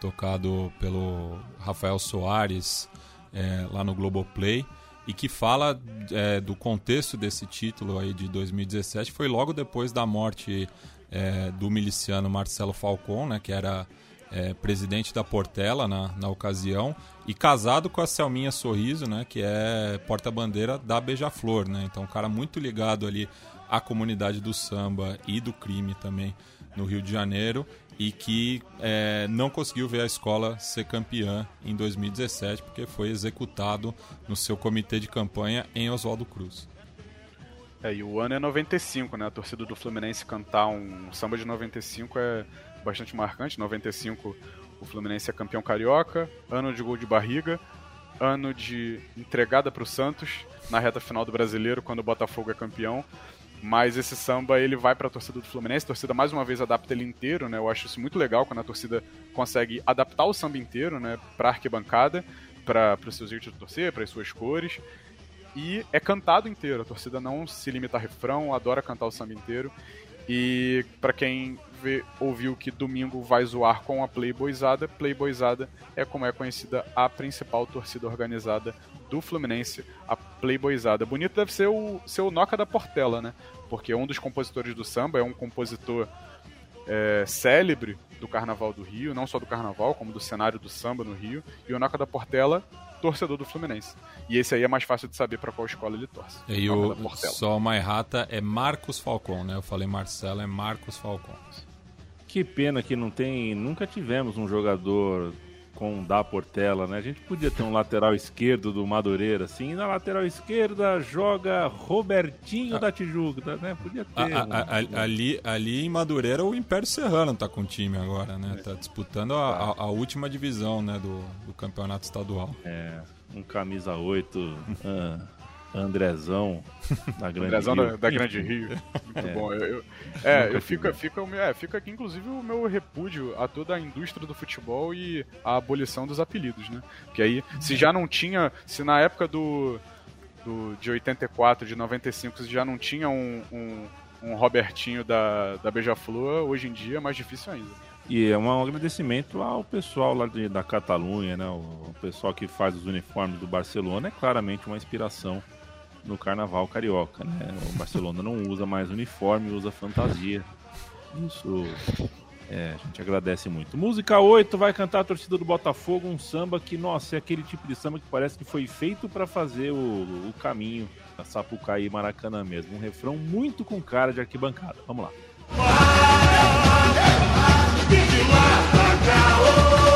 tocado pelo Rafael Soares é, lá no Globoplay, e que fala é, do contexto desse título aí de 2017. Foi logo depois da morte é, do miliciano Marcelo Falcon, né, que era é, presidente da Portela na, na ocasião, e casado com a Selminha Sorriso, né, que é porta-bandeira da Beija-Flor. Né? Então, um cara muito ligado ali à comunidade do samba e do crime também no Rio de Janeiro e que é, não conseguiu ver a escola ser campeã em 2017 porque foi executado no seu comitê de campanha em Oswaldo Cruz. É, e o ano é 95, né? A torcida do Fluminense cantar um samba de 95 é bastante marcante. 95 o Fluminense é campeão carioca, ano de gol de barriga, ano de entregada para o Santos na reta final do Brasileiro quando o Botafogo é campeão. Mas esse samba ele vai para a torcida do Fluminense, a torcida mais uma vez adapta ele inteiro, né? Eu acho isso muito legal quando a torcida consegue adaptar o samba inteiro, né, para arquibancada, para os seus jeitos de torcer, para as suas cores e é cantado inteiro. A torcida não se limita a refrão, adora cantar o samba inteiro. E pra quem vê, ouviu que domingo vai zoar com a Playboyzada, Playboyzada é como é conhecida a principal torcida organizada do Fluminense, a Playboyzada. Bonito deve ser o, ser o Noca da Portela, né? Porque um dos compositores do samba é um compositor é, célebre do Carnaval do Rio, não só do Carnaval, como do cenário do samba no Rio. E o Noca da Portela, torcedor do Fluminense. E esse aí é mais fácil de saber pra qual escola ele torce. E o só uma errata é Marcos Falcon, né? Eu falei Marcelo, é Marcos Falcon. Que pena que não tem. Nunca tivemos um jogador com da Portela, né? A gente podia ter um lateral esquerdo do Madureira, assim, e na lateral esquerda joga Robertinho da Tijuca, né? Podia ter. A- um- a- a- ali, ali em Madureira o Império Serrano tá com o time agora, né? Tá disputando a última divisão, né, do, do campeonato estadual. É, um camisa 8. ah, Andrezão da Grande Andrezão Rio. da, da Grande Rio. Muito É. bom. Eu, eu- é, eu fico, tive. fica, o meu- é, fica aqui, inclusive, o meu repúdio a toda a indústria do futebol e a abolição dos apelidos, né? Que aí, se já não tinha. Se na época do. do de 84, de 95, se já não tinha um. um um Robertinho da, da Beija-Flor, hoje em dia é mais difícil ainda. E é um agradecimento ao pessoal lá de- da Catalunha, né? O, o pessoal que faz os uniformes do Barcelona é claramente uma inspiração no carnaval carioca, né? O Barcelona não usa mais uniforme, usa fantasia. Isso é, a gente agradece muito. Música 8 vai cantar a torcida do Botafogo, um samba que, nossa, é aquele tipo de samba que parece que foi feito para fazer o, o caminho da Sapucaí e Maracanã mesmo. Um refrão muito com cara de arquibancada. Vamos lá. Alô,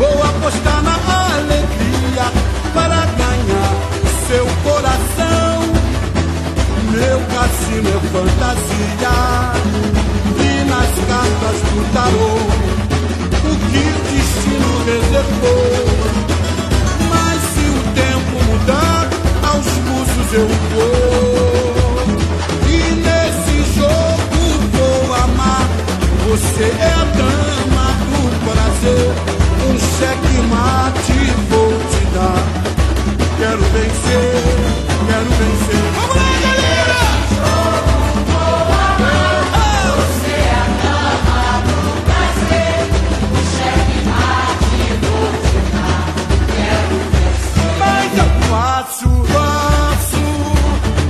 Vou apostar na alegria para ganhar seu coração. Meu cassino é fantasia. Vi nas cartas do tarô o que o destino reservou. Mas se o tempo mudar, aos pulsos eu vou. E nesse jogo vou amar. Você é a dama do prazer. Um cheque mate vou te dar. Quero vencer, quero vencer. Vamos lá, galera! Mas eu faço, faço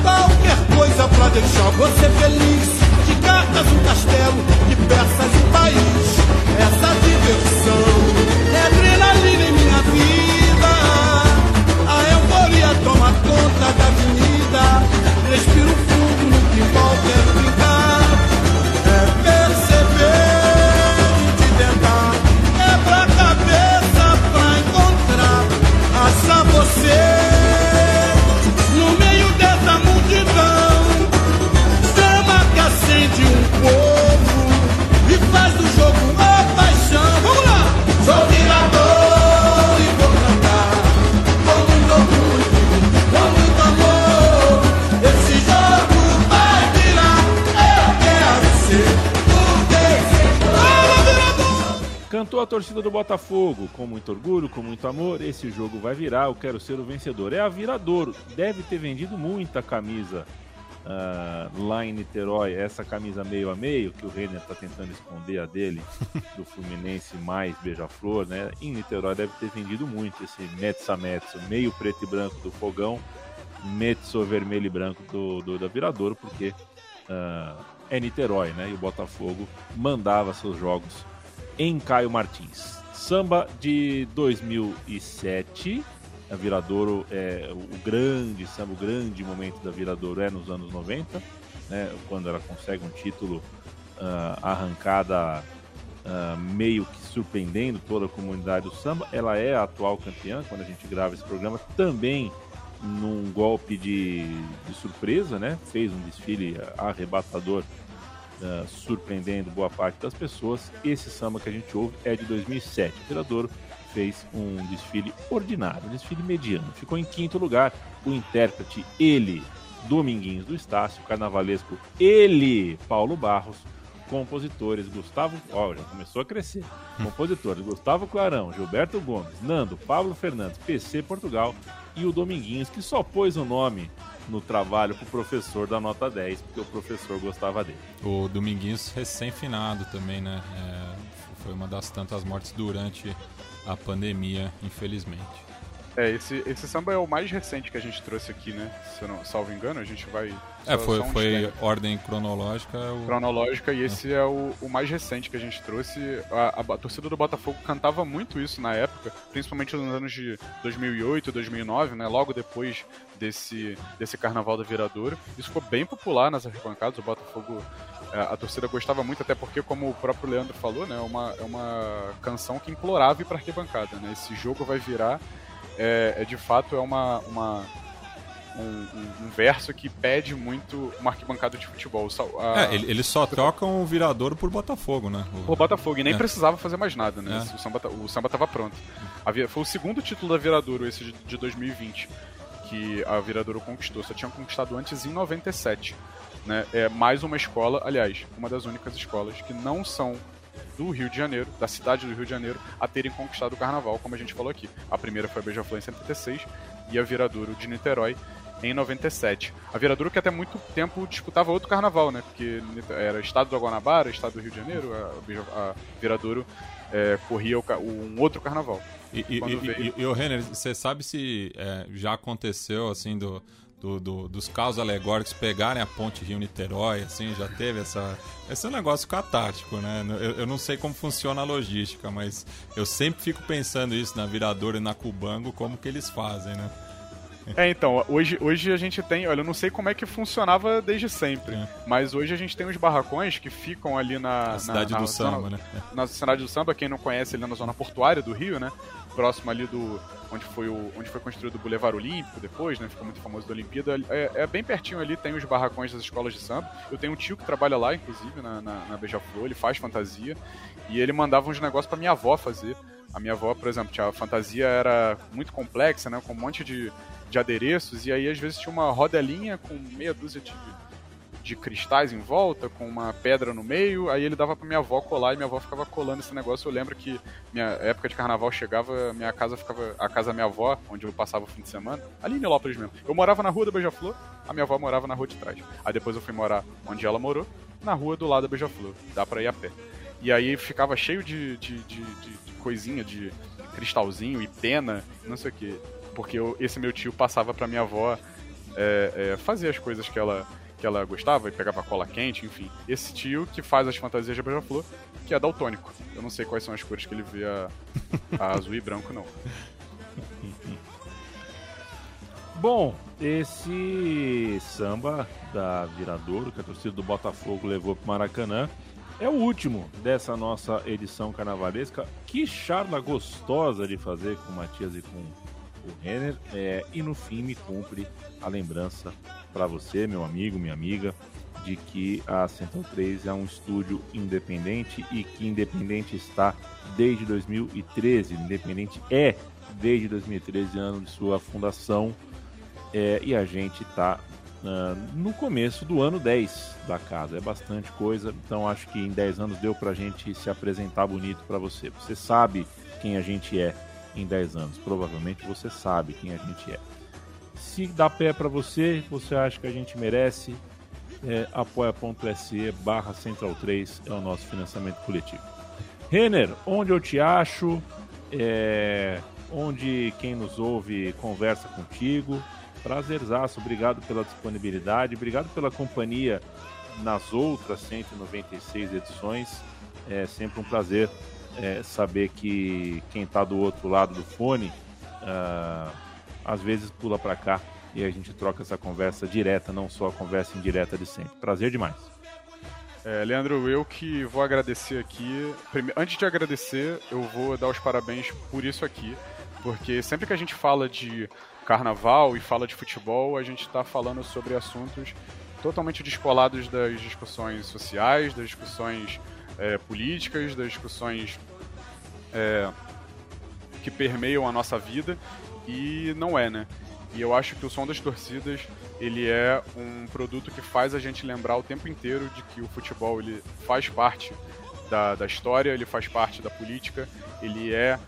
qualquer coisa pra deixar você feliz. De cartas um castelo, de peças um país. Diversão é adrenalina em minha vida. A euforia toma conta da avenida. Respiro fundo no que quero brincar. A torcida do Botafogo, com muito orgulho, com muito amor. Esse jogo vai virar, eu quero ser o vencedor. É a Viradouro. Deve ter vendido muita camisa ah, lá em Niterói. Essa camisa meio a meio, que o Renner tá tentando esconder a dele, do Fluminense mais Beija-Flor, né? Em Niterói deve ter vendido muito esse Metsa Metsa, meio preto e branco do fogão. mezzo vermelho e branco do, do da Viradouro, porque uh, é Niterói, né? E o Botafogo mandava seus jogos em Caio Martins. Samba de 2007, a Viradouro é o grande samba, o grande momento da Viradouro é nos anos 90, né? Quando ela consegue um título uh, arrancada uh, meio que surpreendendo toda a comunidade do samba. Ela é a atual campeã quando a gente grava esse programa, também num golpe de, de surpresa, né? Fez um desfile arrebatador, uh, surpreendendo boa parte das pessoas. Esse samba que a gente ouve é de 2007. O Viradouro fez um desfile ordinário, um desfile mediano. Ficou em quinto lugar o intérprete, ele, Dominguinhos do Estácio, carnavalesco, ele, Paulo Barros, compositores Gustavo, ó, já começou a crescer. Compositores Gustavo Clarão, Gilberto Gomes, Nando, Pablo Fernandes, PC Portugal e o Dominguinhos, que só pôs o nome no trabalho pro professor da nota 10, porque o professor gostava dele. O Dominguinhos recém-finado também, né? É, foi uma das tantas mortes durante a pandemia, infelizmente. É, esse, esse samba é o mais recente que a gente trouxe aqui, né? Se eu não salvo engano, a gente vai. É, foi, foi ordem cronológica. O... Cronológica, e esse é o, o mais recente que a gente trouxe. A, a, a, torcida do Botafogo cantava muito isso na época, principalmente nos anos de 2008, 2009, né? Logo depois desse, desse Carnaval da Viradouro. Isso ficou bem popular nas arquibancadas. O Botafogo é, a torcida gostava muito, até porque, como o próprio Leandro falou, né, é uma, é uma canção que implorava ir para arquibancada. Né? Esse jogo vai virar é, é de fato é uma, uma um, um, um, verso que pede muito uma arquibancada de futebol. A... É, eles só trocam o viradouro por Botafogo, né? O... Por Botafogo, e nem é. precisava fazer mais nada, né? É. O, samba, o samba tava pronto. Foi o segundo título da Viradouro, esse de, de 2020, que a Viradouro conquistou. Só tinha conquistado antes em 97. Né? É mais uma escola, aliás, uma das únicas escolas que não são do Rio de Janeiro, da cidade do Rio de Janeiro, a terem conquistado o carnaval, como a gente falou aqui. A primeira foi a Beija-Flor em 76 e a Viradouro de Niterói em 97. A Viradouro que até muito tempo disputava outro carnaval, né? Porque era estado do Guanabara, estado do Rio de Janeiro, a, Viradouro é, corria o, um outro carnaval. E, e, veio... e, e, o Renner, você sabe se é, já aconteceu assim do do, do, dos carros alegóricos pegarem a ponte Rio-Niterói, assim, já teve essa... Esse é um negócio catártico, né? Eu, eu, não sei como funciona a logística, mas eu sempre fico pensando isso na Viradora e na Cubango, como que eles fazem, né? É, então, hoje, hoje a gente tem, olha, eu não sei como é que funcionava desde sempre, é. mas hoje a gente tem os barracões que ficam ali na... Na cidade na, do na, samba, né? Na cidade do samba, quem não conhece, ali na zona portuária do Rio, né? Próximo ali do, onde foi, o, onde foi construído o Boulevard Olímpico depois, né? Ficou muito famoso da Olimpíada. É, é, bem pertinho ali, tem os barracões das escolas de samba. Eu tenho um tio que trabalha lá, inclusive, na, na, na Beija-Flor, ele faz fantasia. E ele mandava uns negócios para minha avó fazer. A minha avó, por exemplo, a fantasia era muito complexa, né? Com um monte de, de adereços. E aí, às vezes, tinha uma rodelinha com meia dúzia de de cristais em volta, com uma pedra no meio, aí ele dava pra minha avó colar e minha avó ficava colando esse negócio. Eu lembro que minha época de carnaval chegava, minha casa ficava. A casa da minha avó, onde eu passava o fim de semana, ali em Nilópolis mesmo. Eu morava na rua da Beija-Flor, a minha avó morava na rua de trás. Aí depois eu fui morar onde ela morou, na rua do lado da Beija-Flor. Dá pra ir a pé. E aí ficava cheio de, de, de, de, coisinha, de cristalzinho e pena, não sei o que. Porque eu, esse meu tio passava pra minha avó é, é, fazer as coisas que ela que ela gostava e pegava cola quente, enfim. Esse tio que faz as fantasias de Beija-Flor, que é daltônico. Eu não sei quais são as cores que ele vê a, a azul e branco, não. Bom, esse samba da Viradouro, que a torcida do Botafogo levou para Maracanã, é o último dessa nossa edição carnavalesca. Que charla gostosa de fazer com o Matias e com o Renner. É, e no fim me cumpre a lembrança para você, meu amigo, minha amiga, de que a Central 3 é um estúdio independente e que independente está desde 2013. Independente é desde 2013, ano de sua fundação. É, e a gente está uh, ah, no começo do ano 10 da casa. É bastante coisa, então acho que em 10 anos deu para a gente se apresentar bonito para você. Você sabe quem a gente é em 10 anos, provavelmente você sabe quem a gente é. Se dá pé para você, você acha que a gente merece, é, apoia.se barra Central 3 é o nosso financiamento coletivo. Renner, onde eu te acho? É, onde quem nos ouve conversa contigo? Prazerzaço, obrigado pela disponibilidade, obrigado pela companhia nas outras 196 edições. É sempre um prazer é, saber que quem está do outro lado do fone uh, às vezes pula para cá e a gente troca essa conversa direta, não só a conversa indireta de sempre. Prazer demais. É, Leandro, eu que vou agradecer aqui. Prime... Antes de agradecer, eu vou dar os parabéns por isso aqui, porque sempre que a gente fala de carnaval e fala de futebol, a gente está falando sobre assuntos totalmente descolados das discussões sociais, das discussões é, políticas, das discussões é, que permeiam a nossa vida e não é, né? E eu acho que o som das torcidas ele é um produto que faz a gente lembrar o tempo inteiro de que o futebol ele faz parte da, da história, ele faz parte da política, ele é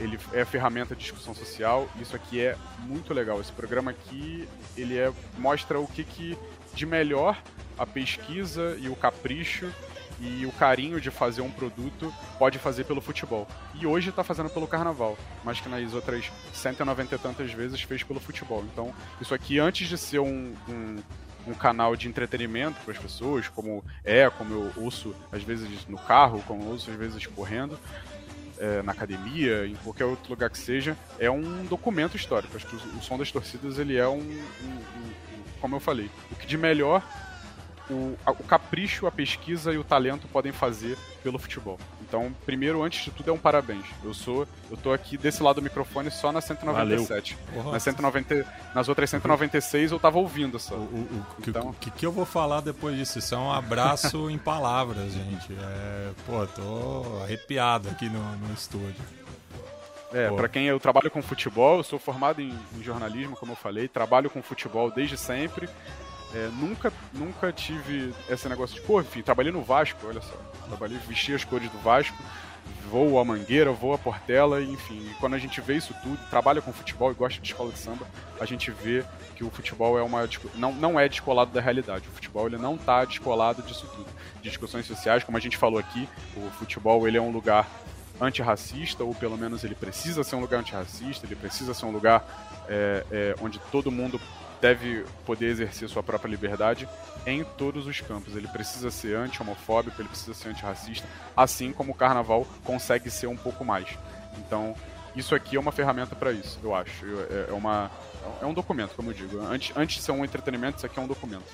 ele é ferramenta de discussão social. Isso aqui é muito legal. Esse programa aqui ele é mostra o que, que de melhor a pesquisa e o capricho e o carinho de fazer um produto pode fazer pelo futebol. E hoje está fazendo pelo carnaval, mas que nas outras 190 e tantas vezes fez pelo futebol. Então, isso aqui, antes de ser um, um, um canal de entretenimento para as pessoas, como é, como eu ouço às vezes no carro, como eu ouço às vezes correndo, é, na academia, em qualquer outro lugar que seja, é um documento histórico. Acho que o, o som das torcidas ele é um, um, um, como eu falei, o que de melhor o, a, o capricho, a pesquisa e o talento podem fazer pelo futebol. Então, primeiro, antes de tudo, é um parabéns. Eu sou, eu tô aqui desse lado do microfone só na 197. Na 190, nas outras 196 eu tava ouvindo só. O, o, o então... que, que, que, eu vou falar depois disso? Isso é um abraço em palavras, gente. É, pô, tô arrepiado aqui no, no estúdio. É, para quem eu trabalho com futebol, eu sou formado em, em, jornalismo, como eu falei, trabalho com futebol desde sempre. É, nunca, nunca tive esse negócio de, pô, enfim, trabalhei no Vasco, olha só. Trabalhei, vesti as cores do Vasco, vou a Mangueira, vou a Portela, enfim. E quando a gente vê isso tudo, trabalha com futebol e gosta de escola de samba, a gente vê que o futebol é uma não, não é descolado da realidade. O futebol ele não está descolado disso tudo. De discussões sociais, como a gente falou aqui, o futebol ele é um lugar antirracista, ou pelo menos ele precisa ser um lugar antirracista, ele precisa ser um lugar é, é, onde todo mundo deve poder exercer sua própria liberdade em todos os campos. Ele precisa ser anti-homofóbico, ele precisa ser antirracista, assim como o carnaval consegue ser um pouco mais. Então, isso aqui é uma ferramenta para isso, eu acho. É, é, uma, é um documento, como eu digo. Antes, antes de ser um entretenimento, isso aqui é um documento.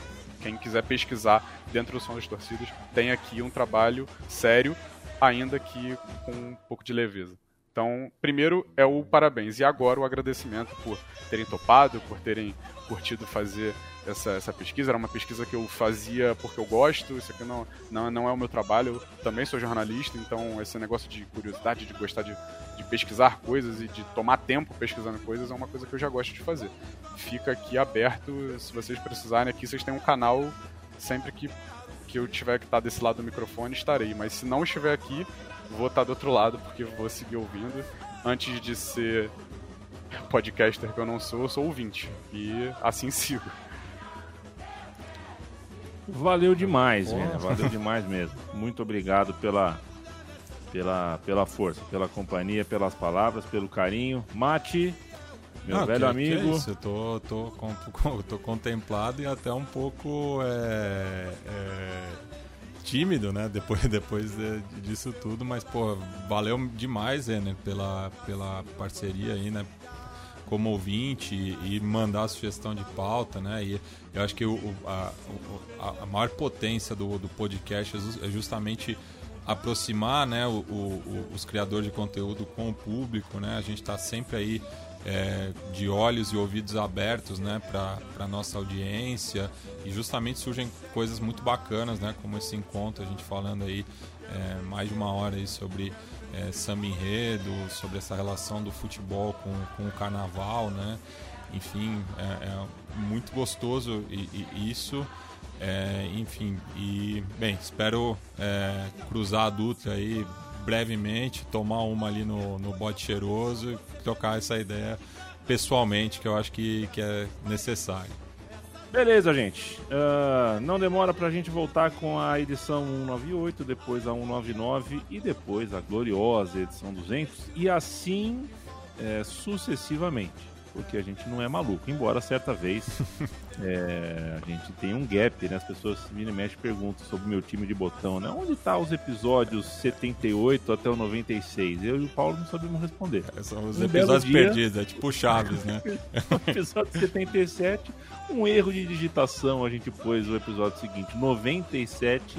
Quem quiser pesquisar dentro do som das torcidas, tem aqui um trabalho sério, ainda que com um pouco de leveza. Então, primeiro é o parabéns e agora o agradecimento por terem topado, por terem curtido fazer essa, essa pesquisa. Era uma pesquisa que eu fazia porque eu gosto, isso aqui não, não, não é o meu trabalho. Eu também sou jornalista, então esse negócio de curiosidade, de gostar de, de pesquisar coisas e de tomar tempo pesquisando coisas é uma coisa que eu já gosto de fazer. Fica aqui aberto, se vocês precisarem aqui, vocês têm um canal sempre que, que eu tiver que estar desse lado do microfone, estarei. Mas se não estiver aqui, vou estar do outro lado, porque vou seguir ouvindo. Antes de ser podcaster que eu não sou, eu sou ouvinte. E assim sigo. Valeu demais, velho. Valeu demais mesmo. Muito obrigado pela, pela, pela força, pela companhia, pelas palavras, pelo carinho. Mate, meu Não, velho que, amigo. Que é isso? Eu tô, tô, tô, contemplado e até um pouco é, é, tímido, né? Depois, depois disso tudo, mas, pô, valeu demais, né? Pela, pela parceria aí, né? Como ouvinte e, mandar a sugestão de pauta, né? E eu acho que o, a, a, maior potência do, do podcast é, é justamente aproximar né, o, o, os criadores de conteúdo com o público, né? A gente está sempre aí é, de olhos e ouvidos abertos né, para a nossa audiência e justamente surgem coisas muito bacanas, né? Como esse encontro, a gente falando aí é, mais de uma hora aí sobre é, samba enredo, sobre essa relação do futebol com, com o carnaval, né? Enfim, é, é muito gostoso e, e isso. É, enfim, e bem, espero é, cruzar a Dutra aí brevemente, tomar uma ali no, no bote cheiroso e trocar essa ideia pessoalmente, que eu acho que, que é necessário. Beleza, gente. Uh, não demora pra gente voltar com a edição 198, depois a 199 e depois a gloriosa edição 200 e assim é, sucessivamente. Porque a gente não é maluco. Embora certa vez é, a gente tem um gap, né? As pessoas vira e mexe perguntam sobre o meu time de botão, né? Onde tá os episódios 78 até o 96? Eu e o Paulo não sabemos responder. São os Um episódios dia- perdidos, é tipo Chaves, né? Episódio 77, um erro de digitação, a gente pôs o episódio seguinte, 97,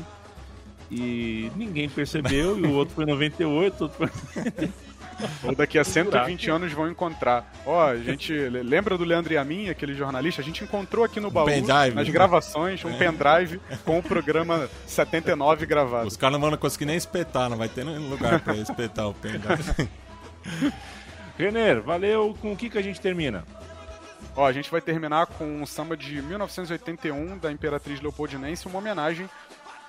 e ninguém percebeu, e o outro foi 98, outro foi... Ou daqui a 120 anos vão encontrar. Ó, a gente le- lembra do Leandro e a mim, aquele jornalista? A gente encontrou aqui no baú, pendrive, nas né? gravações, um pendrive com o programa 79 gravado. Os caras não vão conseguir nem espetar, não vai ter nem lugar pra espetar o pendrive. Renner, valeu, com o que, que a gente termina? Ó, a gente vai terminar com um samba de 1981 da Imperatriz Leopoldinense, uma homenagem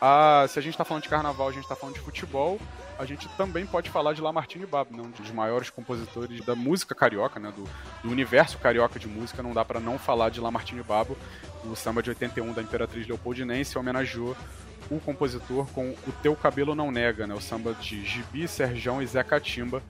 a. Se a gente tá falando de carnaval, a gente tá falando de futebol, a gente também pode falar de Lamartine Babo, né, um dos maiores compositores da música carioca, né, do, do universo carioca de música, não dá pra não falar de Lamartine Babo. O samba de 81 da Imperatriz Leopoldinense homenageou o compositor com O Teu Cabelo Não Nega, né, o samba de Gibi, Serjão e Zé Catimba,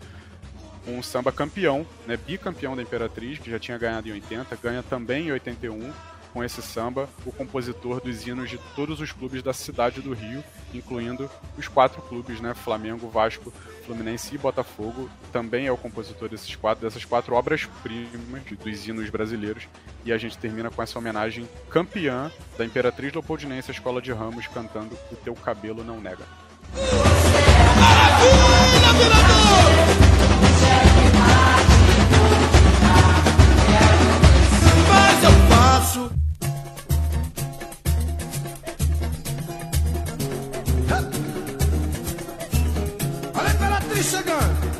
um samba campeão, né, bicampeão da Imperatriz, que já tinha ganhado em 80, ganha também em 81 com esse samba, o compositor dos hinos de todos os clubes da cidade do Rio, incluindo os quatro clubes, né, Flamengo, Vasco, Fluminense e Botafogo, também é o compositor desses quatro, dessas quatro obras-primas dos hinos brasileiros, e a gente termina com essa homenagem campeã da Imperatriz Leopoldinense Escola de Ramos, cantando O Teu Cabelo Não Nega. Mas faço. Olha a Imperatriz chegando.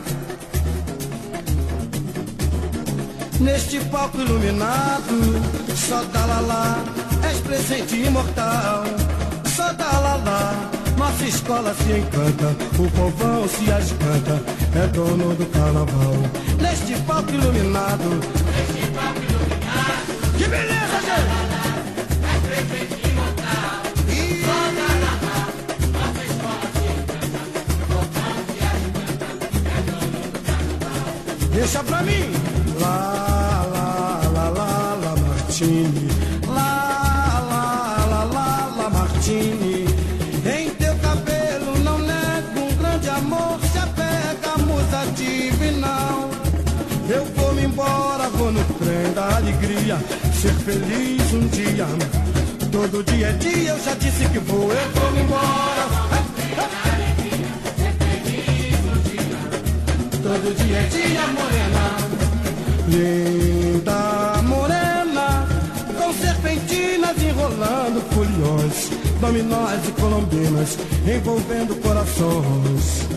Neste palco iluminado, só dá lá lá, és presente imortal. Só dá lá lá, nossa escola se encanta, o povão se agiganta, é dono do carnaval. Neste palco iluminado, que beleza, gente! E- Deixa pra mim! Ser feliz um dia. Todo dia é dia, eu já disse que vou. Eu vou embora. Todo dia é dia, morena. Linda morena, com serpentinas enrolando foliões, dominós e colombinas envolvendo corações.